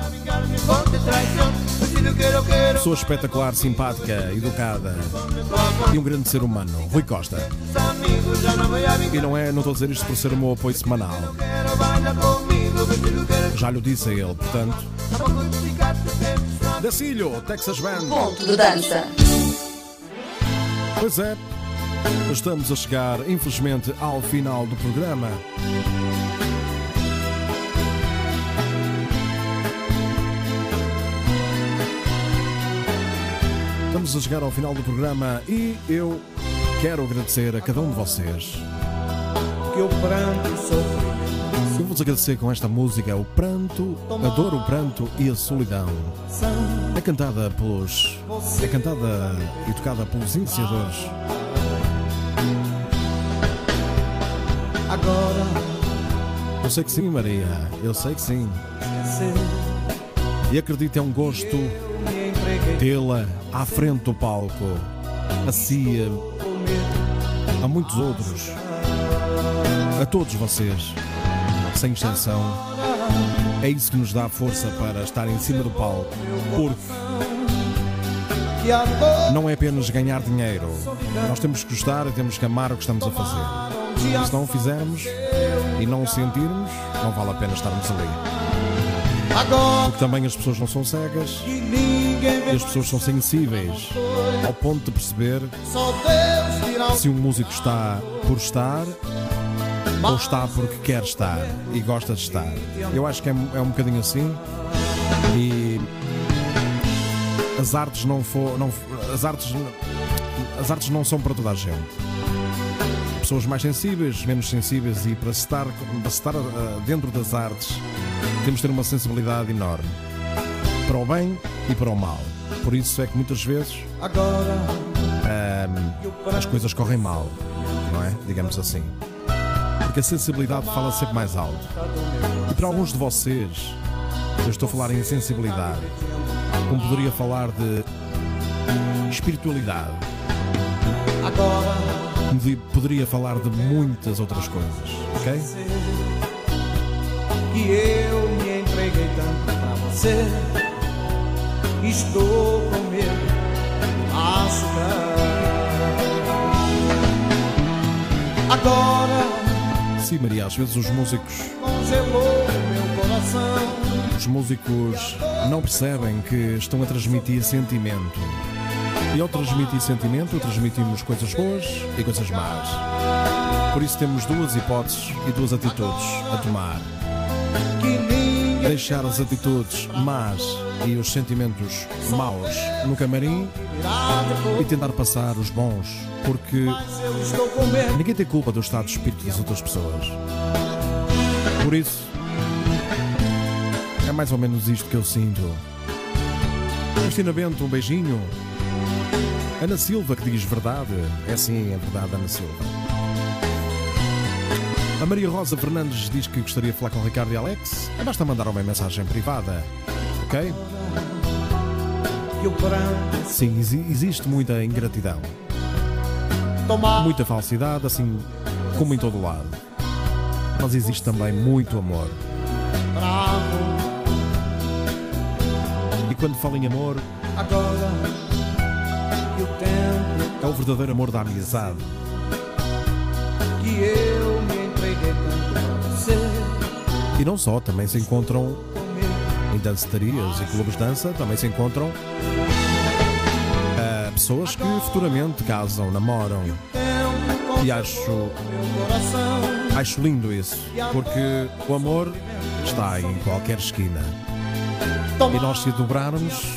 quero, Pessoa espetacular, simpática, educada e um grande ser humano. Rui Costa. E não é, não estou a dizer isto por ser o meu apoio semanal. Já lhe disse a ele, portanto. Dacilho, Texas Band. Ponto de dança. Pois é, estamos a chegar, infelizmente, ao final do programa. Estamos a chegar ao final do programa e eu quero agradecer a cada um de vocês. Que o pranto sofre Eu vou-vos agradecer com esta música, o pranto, a dor, o pranto e a solidão. É cantada pelos. É cantada e tocada pelos iniciadores. agora Eu sei que sim, Maria. Eu sei que sim. E acredito é um gosto tê-la à frente do palco. Assim, a, a muitos outros. A todos vocês. Sem exceção. É isso que nos dá força para estar em cima do palco. Porque não é apenas ganhar dinheiro. Nós temos que gostar e temos que amar o que estamos a fazer. Se não o fizermos e não o sentirmos, não vale a pena estarmos ali. Porque também as pessoas não são cegas e as pessoas são sensíveis ao ponto de perceber se um músico está por estar ou está porque quer estar e gosta de estar. Eu acho que é, é um bocadinho assim e as artes não for, não as artes as artes não são para toda a gente. Pessoas mais sensíveis, menos sensíveis e para estar, para estar ah, dentro das artes temos de ter uma sensibilidade enorme para o bem e para o mal. Por isso é que muitas vezes agora ahm, as coisas correm mal. não é? Digamos assim. Porque a sensibilidade fala sempre mais alto. E para alguns de vocês, eu estou a falar em sensibilidade, como poderia falar de espiritualidade, poderia falar de muitas outras coisas, ok? que eu me entreguei tanto pra você, estou com medo machucar. Agora Sim, Maria, às vezes os músicos, os músicos não percebem que estão a transmitir sentimento. E ao transmitir sentimento, transmitimos coisas boas e coisas más. Por isso temos duas hipóteses e duas atitudes a tomar. Deixar as atitudes más e os sentimentos maus no camarim e tentar passar os bons, porque ninguém tem culpa do estado de espírito das outras pessoas. Por isso, é mais ou menos isto que eu sinto. Cristina Bento, um beijinho. Ana Silva, que diz verdade. É sim, é verdade, Ana Silva. A Maria Rosa Fernandes diz que gostaria de falar com o Ricardo e Alex. Basta mandar uma mensagem privada. Ok? Sim, exi- existe muita ingratidão. muita falsidade, assim como em todo lado. Mas existe também muito amor. E quando falo em amor, é o verdadeiro amor da amizade. que eu me entreguei tanto pra você, E não só, também se encontram. Em dancetarias e clubes de dança, também se encontram ah, pessoas que futuramente casam, namoram. E acho, acho lindo isso, porque o amor está em qualquer esquina. E nós, se dobrarmos,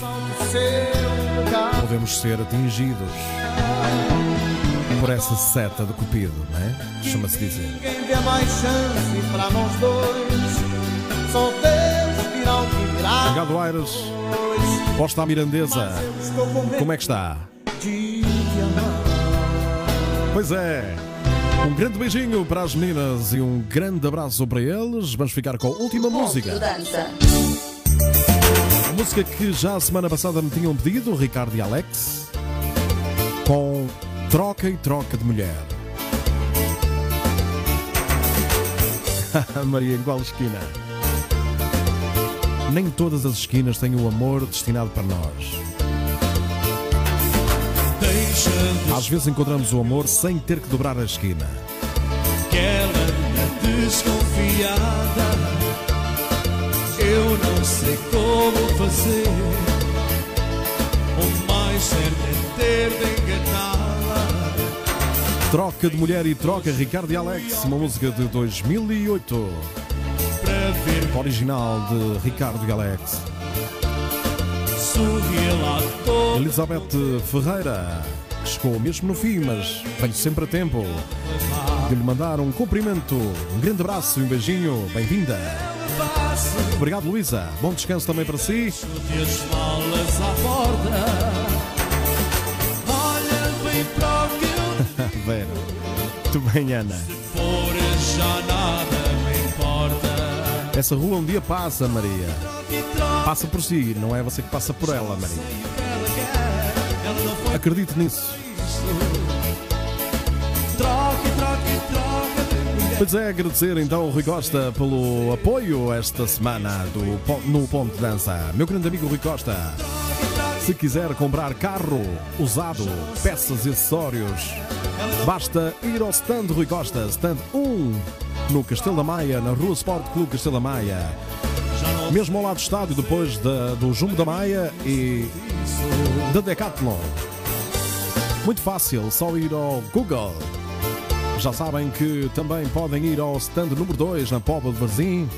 podemos ser atingidos por essa seta de cupido, não é? Chama-se dizer. Ninguém mais chance pra nós dois. Obrigado, Aires. À Mirandesa. Como é que está? Pois é. Um grande beijinho para as meninas e um grande abraço para eles. Vamos ficar com a última música. A música que já a semana passada me tinham pedido, Ricardo e Alex, com Troca e Troca de Mulher. [laughs] Maria, em qual esquina? Nem todas as esquinas têm o amor destinado para nós. Às vezes encontramos o amor sem ter que dobrar a esquina. aquela desconfiada. Eu não sei como fazer. O mais certo é ter de enganá-la. Troca de Mulher e Troca, Ricardo e Alex, uma música de 2008. Para ver Original de Ricardo Alex. sorrir lá todo. Elizabeth Ferreira, que chegou mesmo no fim, mas venho sempre a tempo de lhe mandar um cumprimento, um grande abraço e um beijinho. Bem-vinda. Obrigado, Luísa. Bom descanso também para si. de as malas à [laughs] Essa rua um dia passa, Maria. Passa por si, não é você que passa por ela, Maria. Acredite nisso. Pois é, agradecer então ao Rui Costa pelo apoio esta semana do, no Ponto de Dança. Meu grande amigo Rui Costa, se quiser comprar carro usado, peças e acessórios, basta ir ao stand Rui Costa, stand 1, no Castelo da Maia, na Rua Sport Clube Castelo da Maia. Mesmo ao lado do estádio, depois do Jumbo da Maia e da Decathlon. Muito fácil, só ir ao Google. Já sabem que também podem ir ao stand número 2 na Póvoa de Varzim.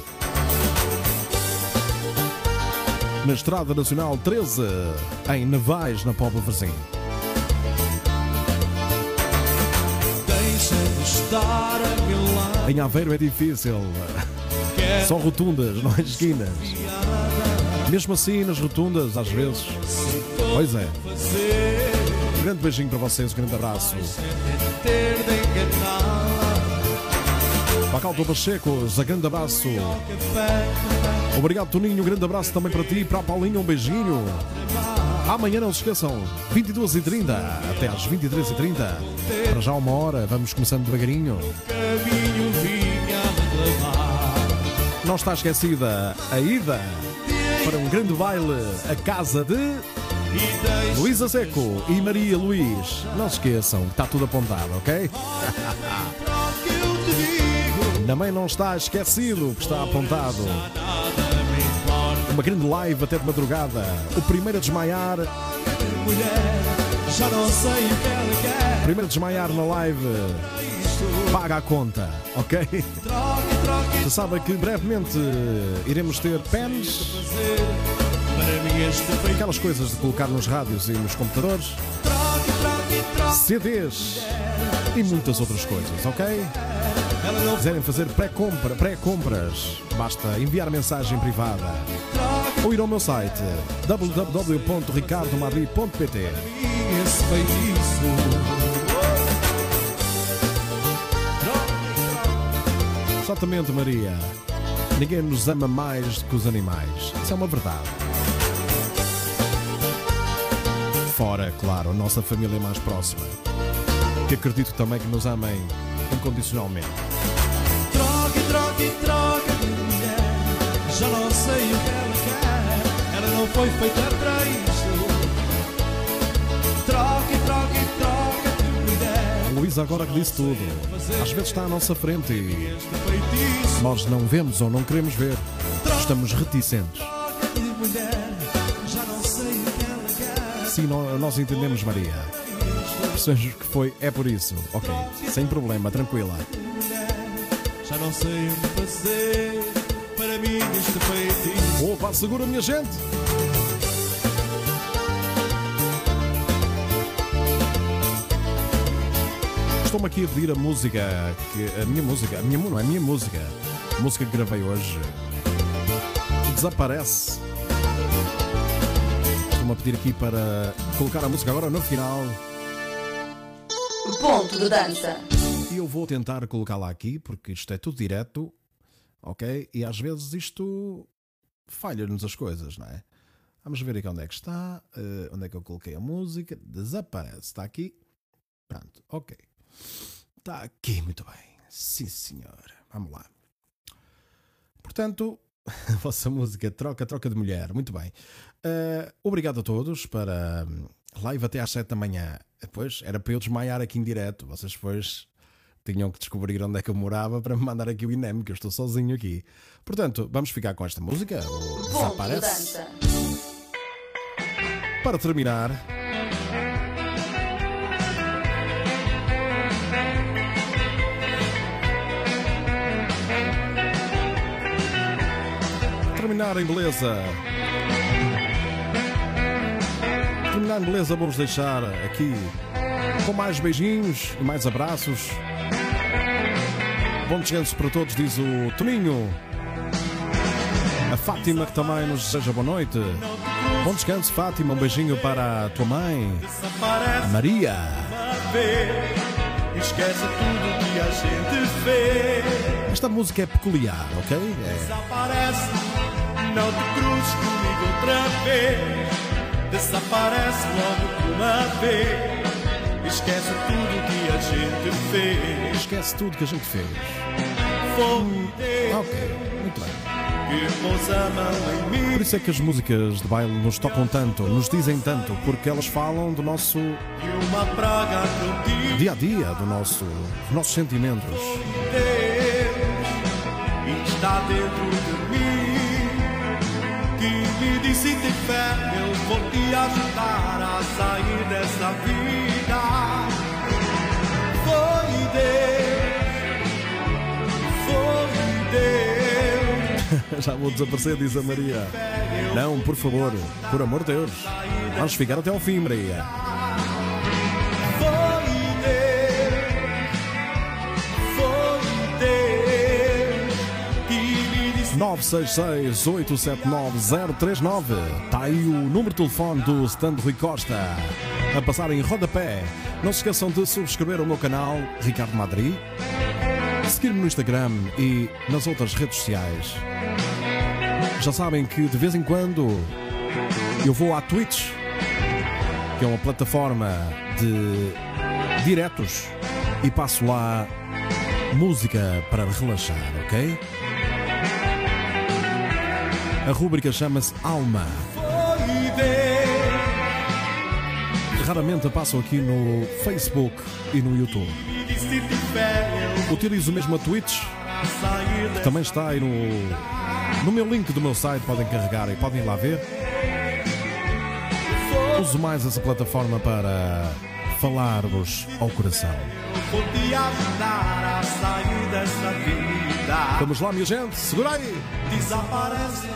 Na Estrada Nacional 13, em Nevais, na Póvoa de Varzim. Deixa de estar. Em Aveiro é difícil, só rotundas, não é esquinas. Mesmo assim, nas rotundas, às vezes. Pois é. grande beijinho para vocês, um grande abraço. Pacalto Pachecos, um grande abraço. Obrigado, Toninho. Um grande abraço também para ti e para a Paulinha. Um beijinho. Amanhã não se esqueçam, 22h30 até às 23h30. Para já uma hora, vamos começando devagarinho. Não está esquecida a ida para um grande baile, a casa de Luísa Seco e Maria Luís. Não se esqueçam, está tudo apontado, ok? Também não está esquecido que está apontado. Uma grande live até de madrugada. O primeiro a desmaiar, o primeiro a desmaiar na live, paga a conta, ok? Você sabe que brevemente iremos ter pens, aquelas coisas de colocar nos rádios e nos computadores. CDs e muitas outras coisas, ok? Não quiserem fazer pré-compra, pré-compras, basta enviar mensagem privada ou ir ao meu site www.ricardomadri.pt Exatamente, Maria. Ninguém nos ama mais do que os animais. Isso é uma verdade. Fora, claro, a nossa família mais próxima. Que acredito também que nos amem incondicionalmente. Troque, troque, troque de mulher. Já não sei o que ela quer. Ela não foi feita para isto. De Luísa agora que disse tudo. Às vezes está à nossa frente e nós não vemos ou não queremos ver. Estamos reticentes. Sim, nó- nós entendemos, Maria. Percebemos que foi, é por isso. Ok, sem problema, tranquila. Já não sei o que fazer. Para mim este feitiço. Opa, segura, minha gente! Estou-me aqui a pedir a música, que, a minha música, a minha, não é a minha música, a música que gravei hoje. Desaparece. Estou-me a pedir aqui para colocar a música agora no final. Ponto de dança. E eu vou tentar colocá-la aqui, porque isto é tudo direto, ok? E às vezes isto falha-nos as coisas, não é? Vamos ver aqui onde é que está, eh, onde é que eu coloquei a música. Desaparece, está aqui. Pronto, ok. Está aqui, muito bem. Sim, senhor. Vamos lá. Portanto, [laughs] a vossa música Troca, Troca de Mulher. Muito bem. Eh, obrigado a todos para hum, live até às 7 da manhã. Depois era para eu desmaiar aqui em direto. Vocês depois tinham que descobrir onde é que eu morava para me mandar aqui o INEM, que eu estou sozinho aqui. Portanto, vamos ficar com esta música. Desaparece. Para terminar. Terminar em beleza. Terminar em beleza, vamos deixar aqui com mais beijinhos e mais abraços. Bom descanso para todos, diz o Toninho. A Fátima que também nos deseja boa noite. Bom descanso, Fátima. Um beijinho para a tua mãe, a Maria. Esquece tudo que a gente fez. Esta música é peculiar, ok? É. Não te cruzes comigo outra vez. Desaparece logo de uma vez. Esquece tudo que a gente fez. Esquece tudo que a gente fez. Foi Deus Ok, muito bem. Por isso é que as músicas de baile nos tocam tanto, nos dizem tanto, porque elas falam do nosso dia a dia, do nosso, dos nossos sentimentos. Está dentro de me disse tem fé, eu vou te ajudar a sair dessa vida. Foi Deus, foi Deus. [laughs] Já vou desaparecer, diz a Maria. Não, por favor, por amor de Deus. Vamos ficar até ao fim, Maria. 966-879-039. Está aí o número de telefone do stand Rui Costa. a passar em rodapé. Não se esqueçam de subscrever o meu canal Ricardo Madri, seguir-me no Instagram e nas outras redes sociais. Já sabem que de vez em quando eu vou à Twitch, que é uma plataforma de diretos, e passo lá música para relaxar, ok? A rúbrica chama-se Alma. Raramente passo aqui no Facebook e no YouTube. Utilizo mesmo a Twitch, que também está aí no, no meu link do meu site, podem carregar e podem ir lá ver. Uso mais essa plataforma para falar-vos ao coração. Vamos lá, minha gente, segura aí! Desaparece,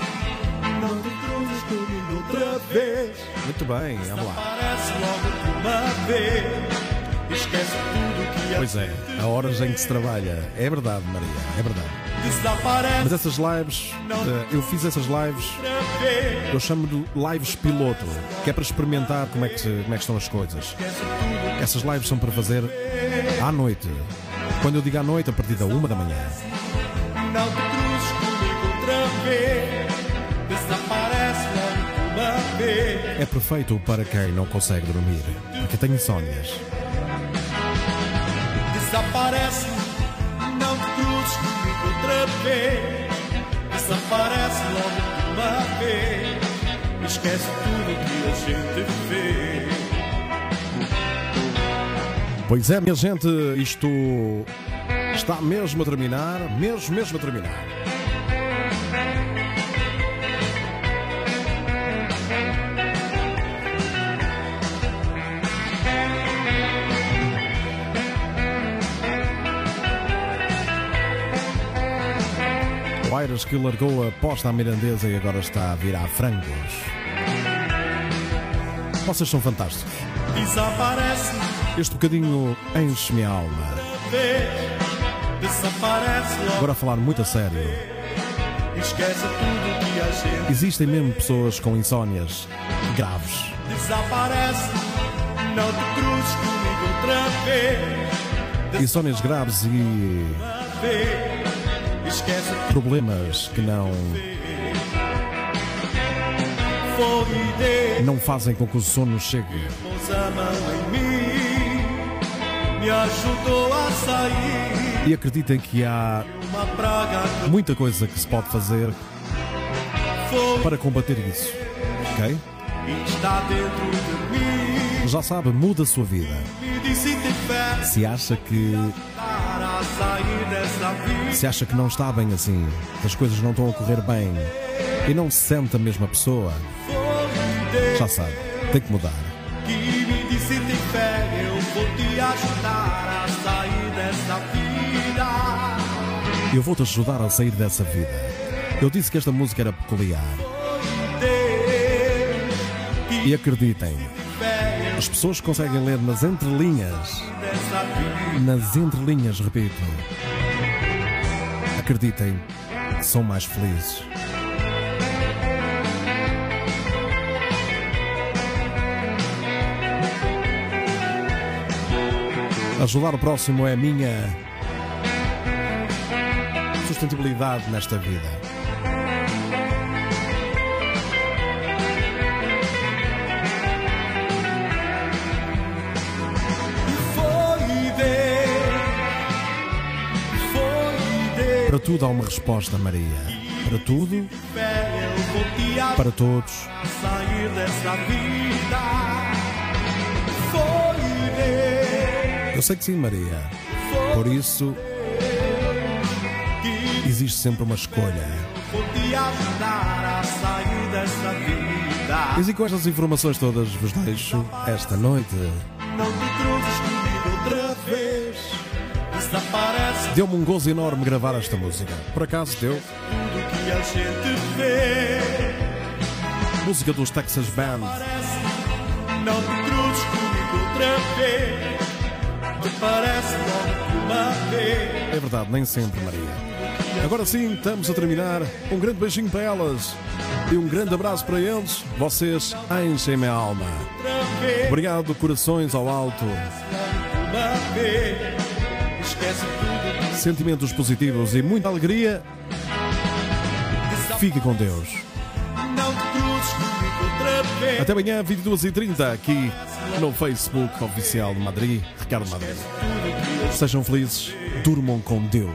Muito bem, vamos lá. Pois é, há horas em que se trabalha. É verdade, Maria, é verdade. Mas essas lives, eh, eu fiz essas lives, eu chamo de lives piloto, que é para experimentar como é que, como é que estão as coisas. Essas lives são para fazer à noite. Quando eu digo à noite, a partir da uma da manhã. Não te cruzes comigo outra vez. É perfeito para quem não consegue dormir, porque tem insónias. Desaparece, não te cruzes comigo outra vez. Desaparece logo de uma vez. Esquece tudo que a gente fez. Pois é, minha gente, isto está mesmo a terminar, mesmo, mesmo a terminar. O Aires que largou a posta à mirandesa e agora está a virar frangos. Vocês são fantásticos. Desaparece Este bocadinho enche-me a alma. Agora a falar muito a sério. Esquece tudo que a gente Existem mesmo pessoas com insónias graves. desaparece. Não te cruzes comigo outra vez. Insónias graves e. Esquece problemas que não, não fazem com que o sono chegue. E acreditem que há muita coisa que se pode fazer para combater isso. Ok? Já sabe, muda a sua vida. Se acha que se acha que não está bem assim, as coisas não estão a correr bem e não se sente a mesma pessoa, já sabe, tem que mudar. que me disse fé. Eu vou te ajudar a sair dessa vida. Eu vou te ajudar a sair dessa vida. Eu disse que esta música era peculiar. E acreditem, as pessoas conseguem ler nas entrelinhas, nas entrelinhas, repito, acreditem, são mais felizes. Ajudar o próximo é a minha sustentabilidade nesta vida. Tudo há uma resposta, Maria. Para tudo, para todos. Eu sei que sim, Maria. Por isso, existe sempre uma escolha. E com estas informações todas vos deixo esta noite. Deu-me um gozo enorme gravar esta música. Por acaso deu. Música dos Texas Band. Não te cruzes comigo outra vez. Te parece logo uma vez. É verdade, nem sempre, Maria. Agora sim, estamos a terminar. Um grande beijinho para elas. E um grande abraço para eles. Vocês enchem minha alma. Obrigado, corações ao alto. Sentimentos positivos e muita alegria. Fique com Deus. Até amanhã, 22h30, aqui no Facebook Oficial de Madrid, Ricardo Madrid. Sejam felizes, durmam com Deus.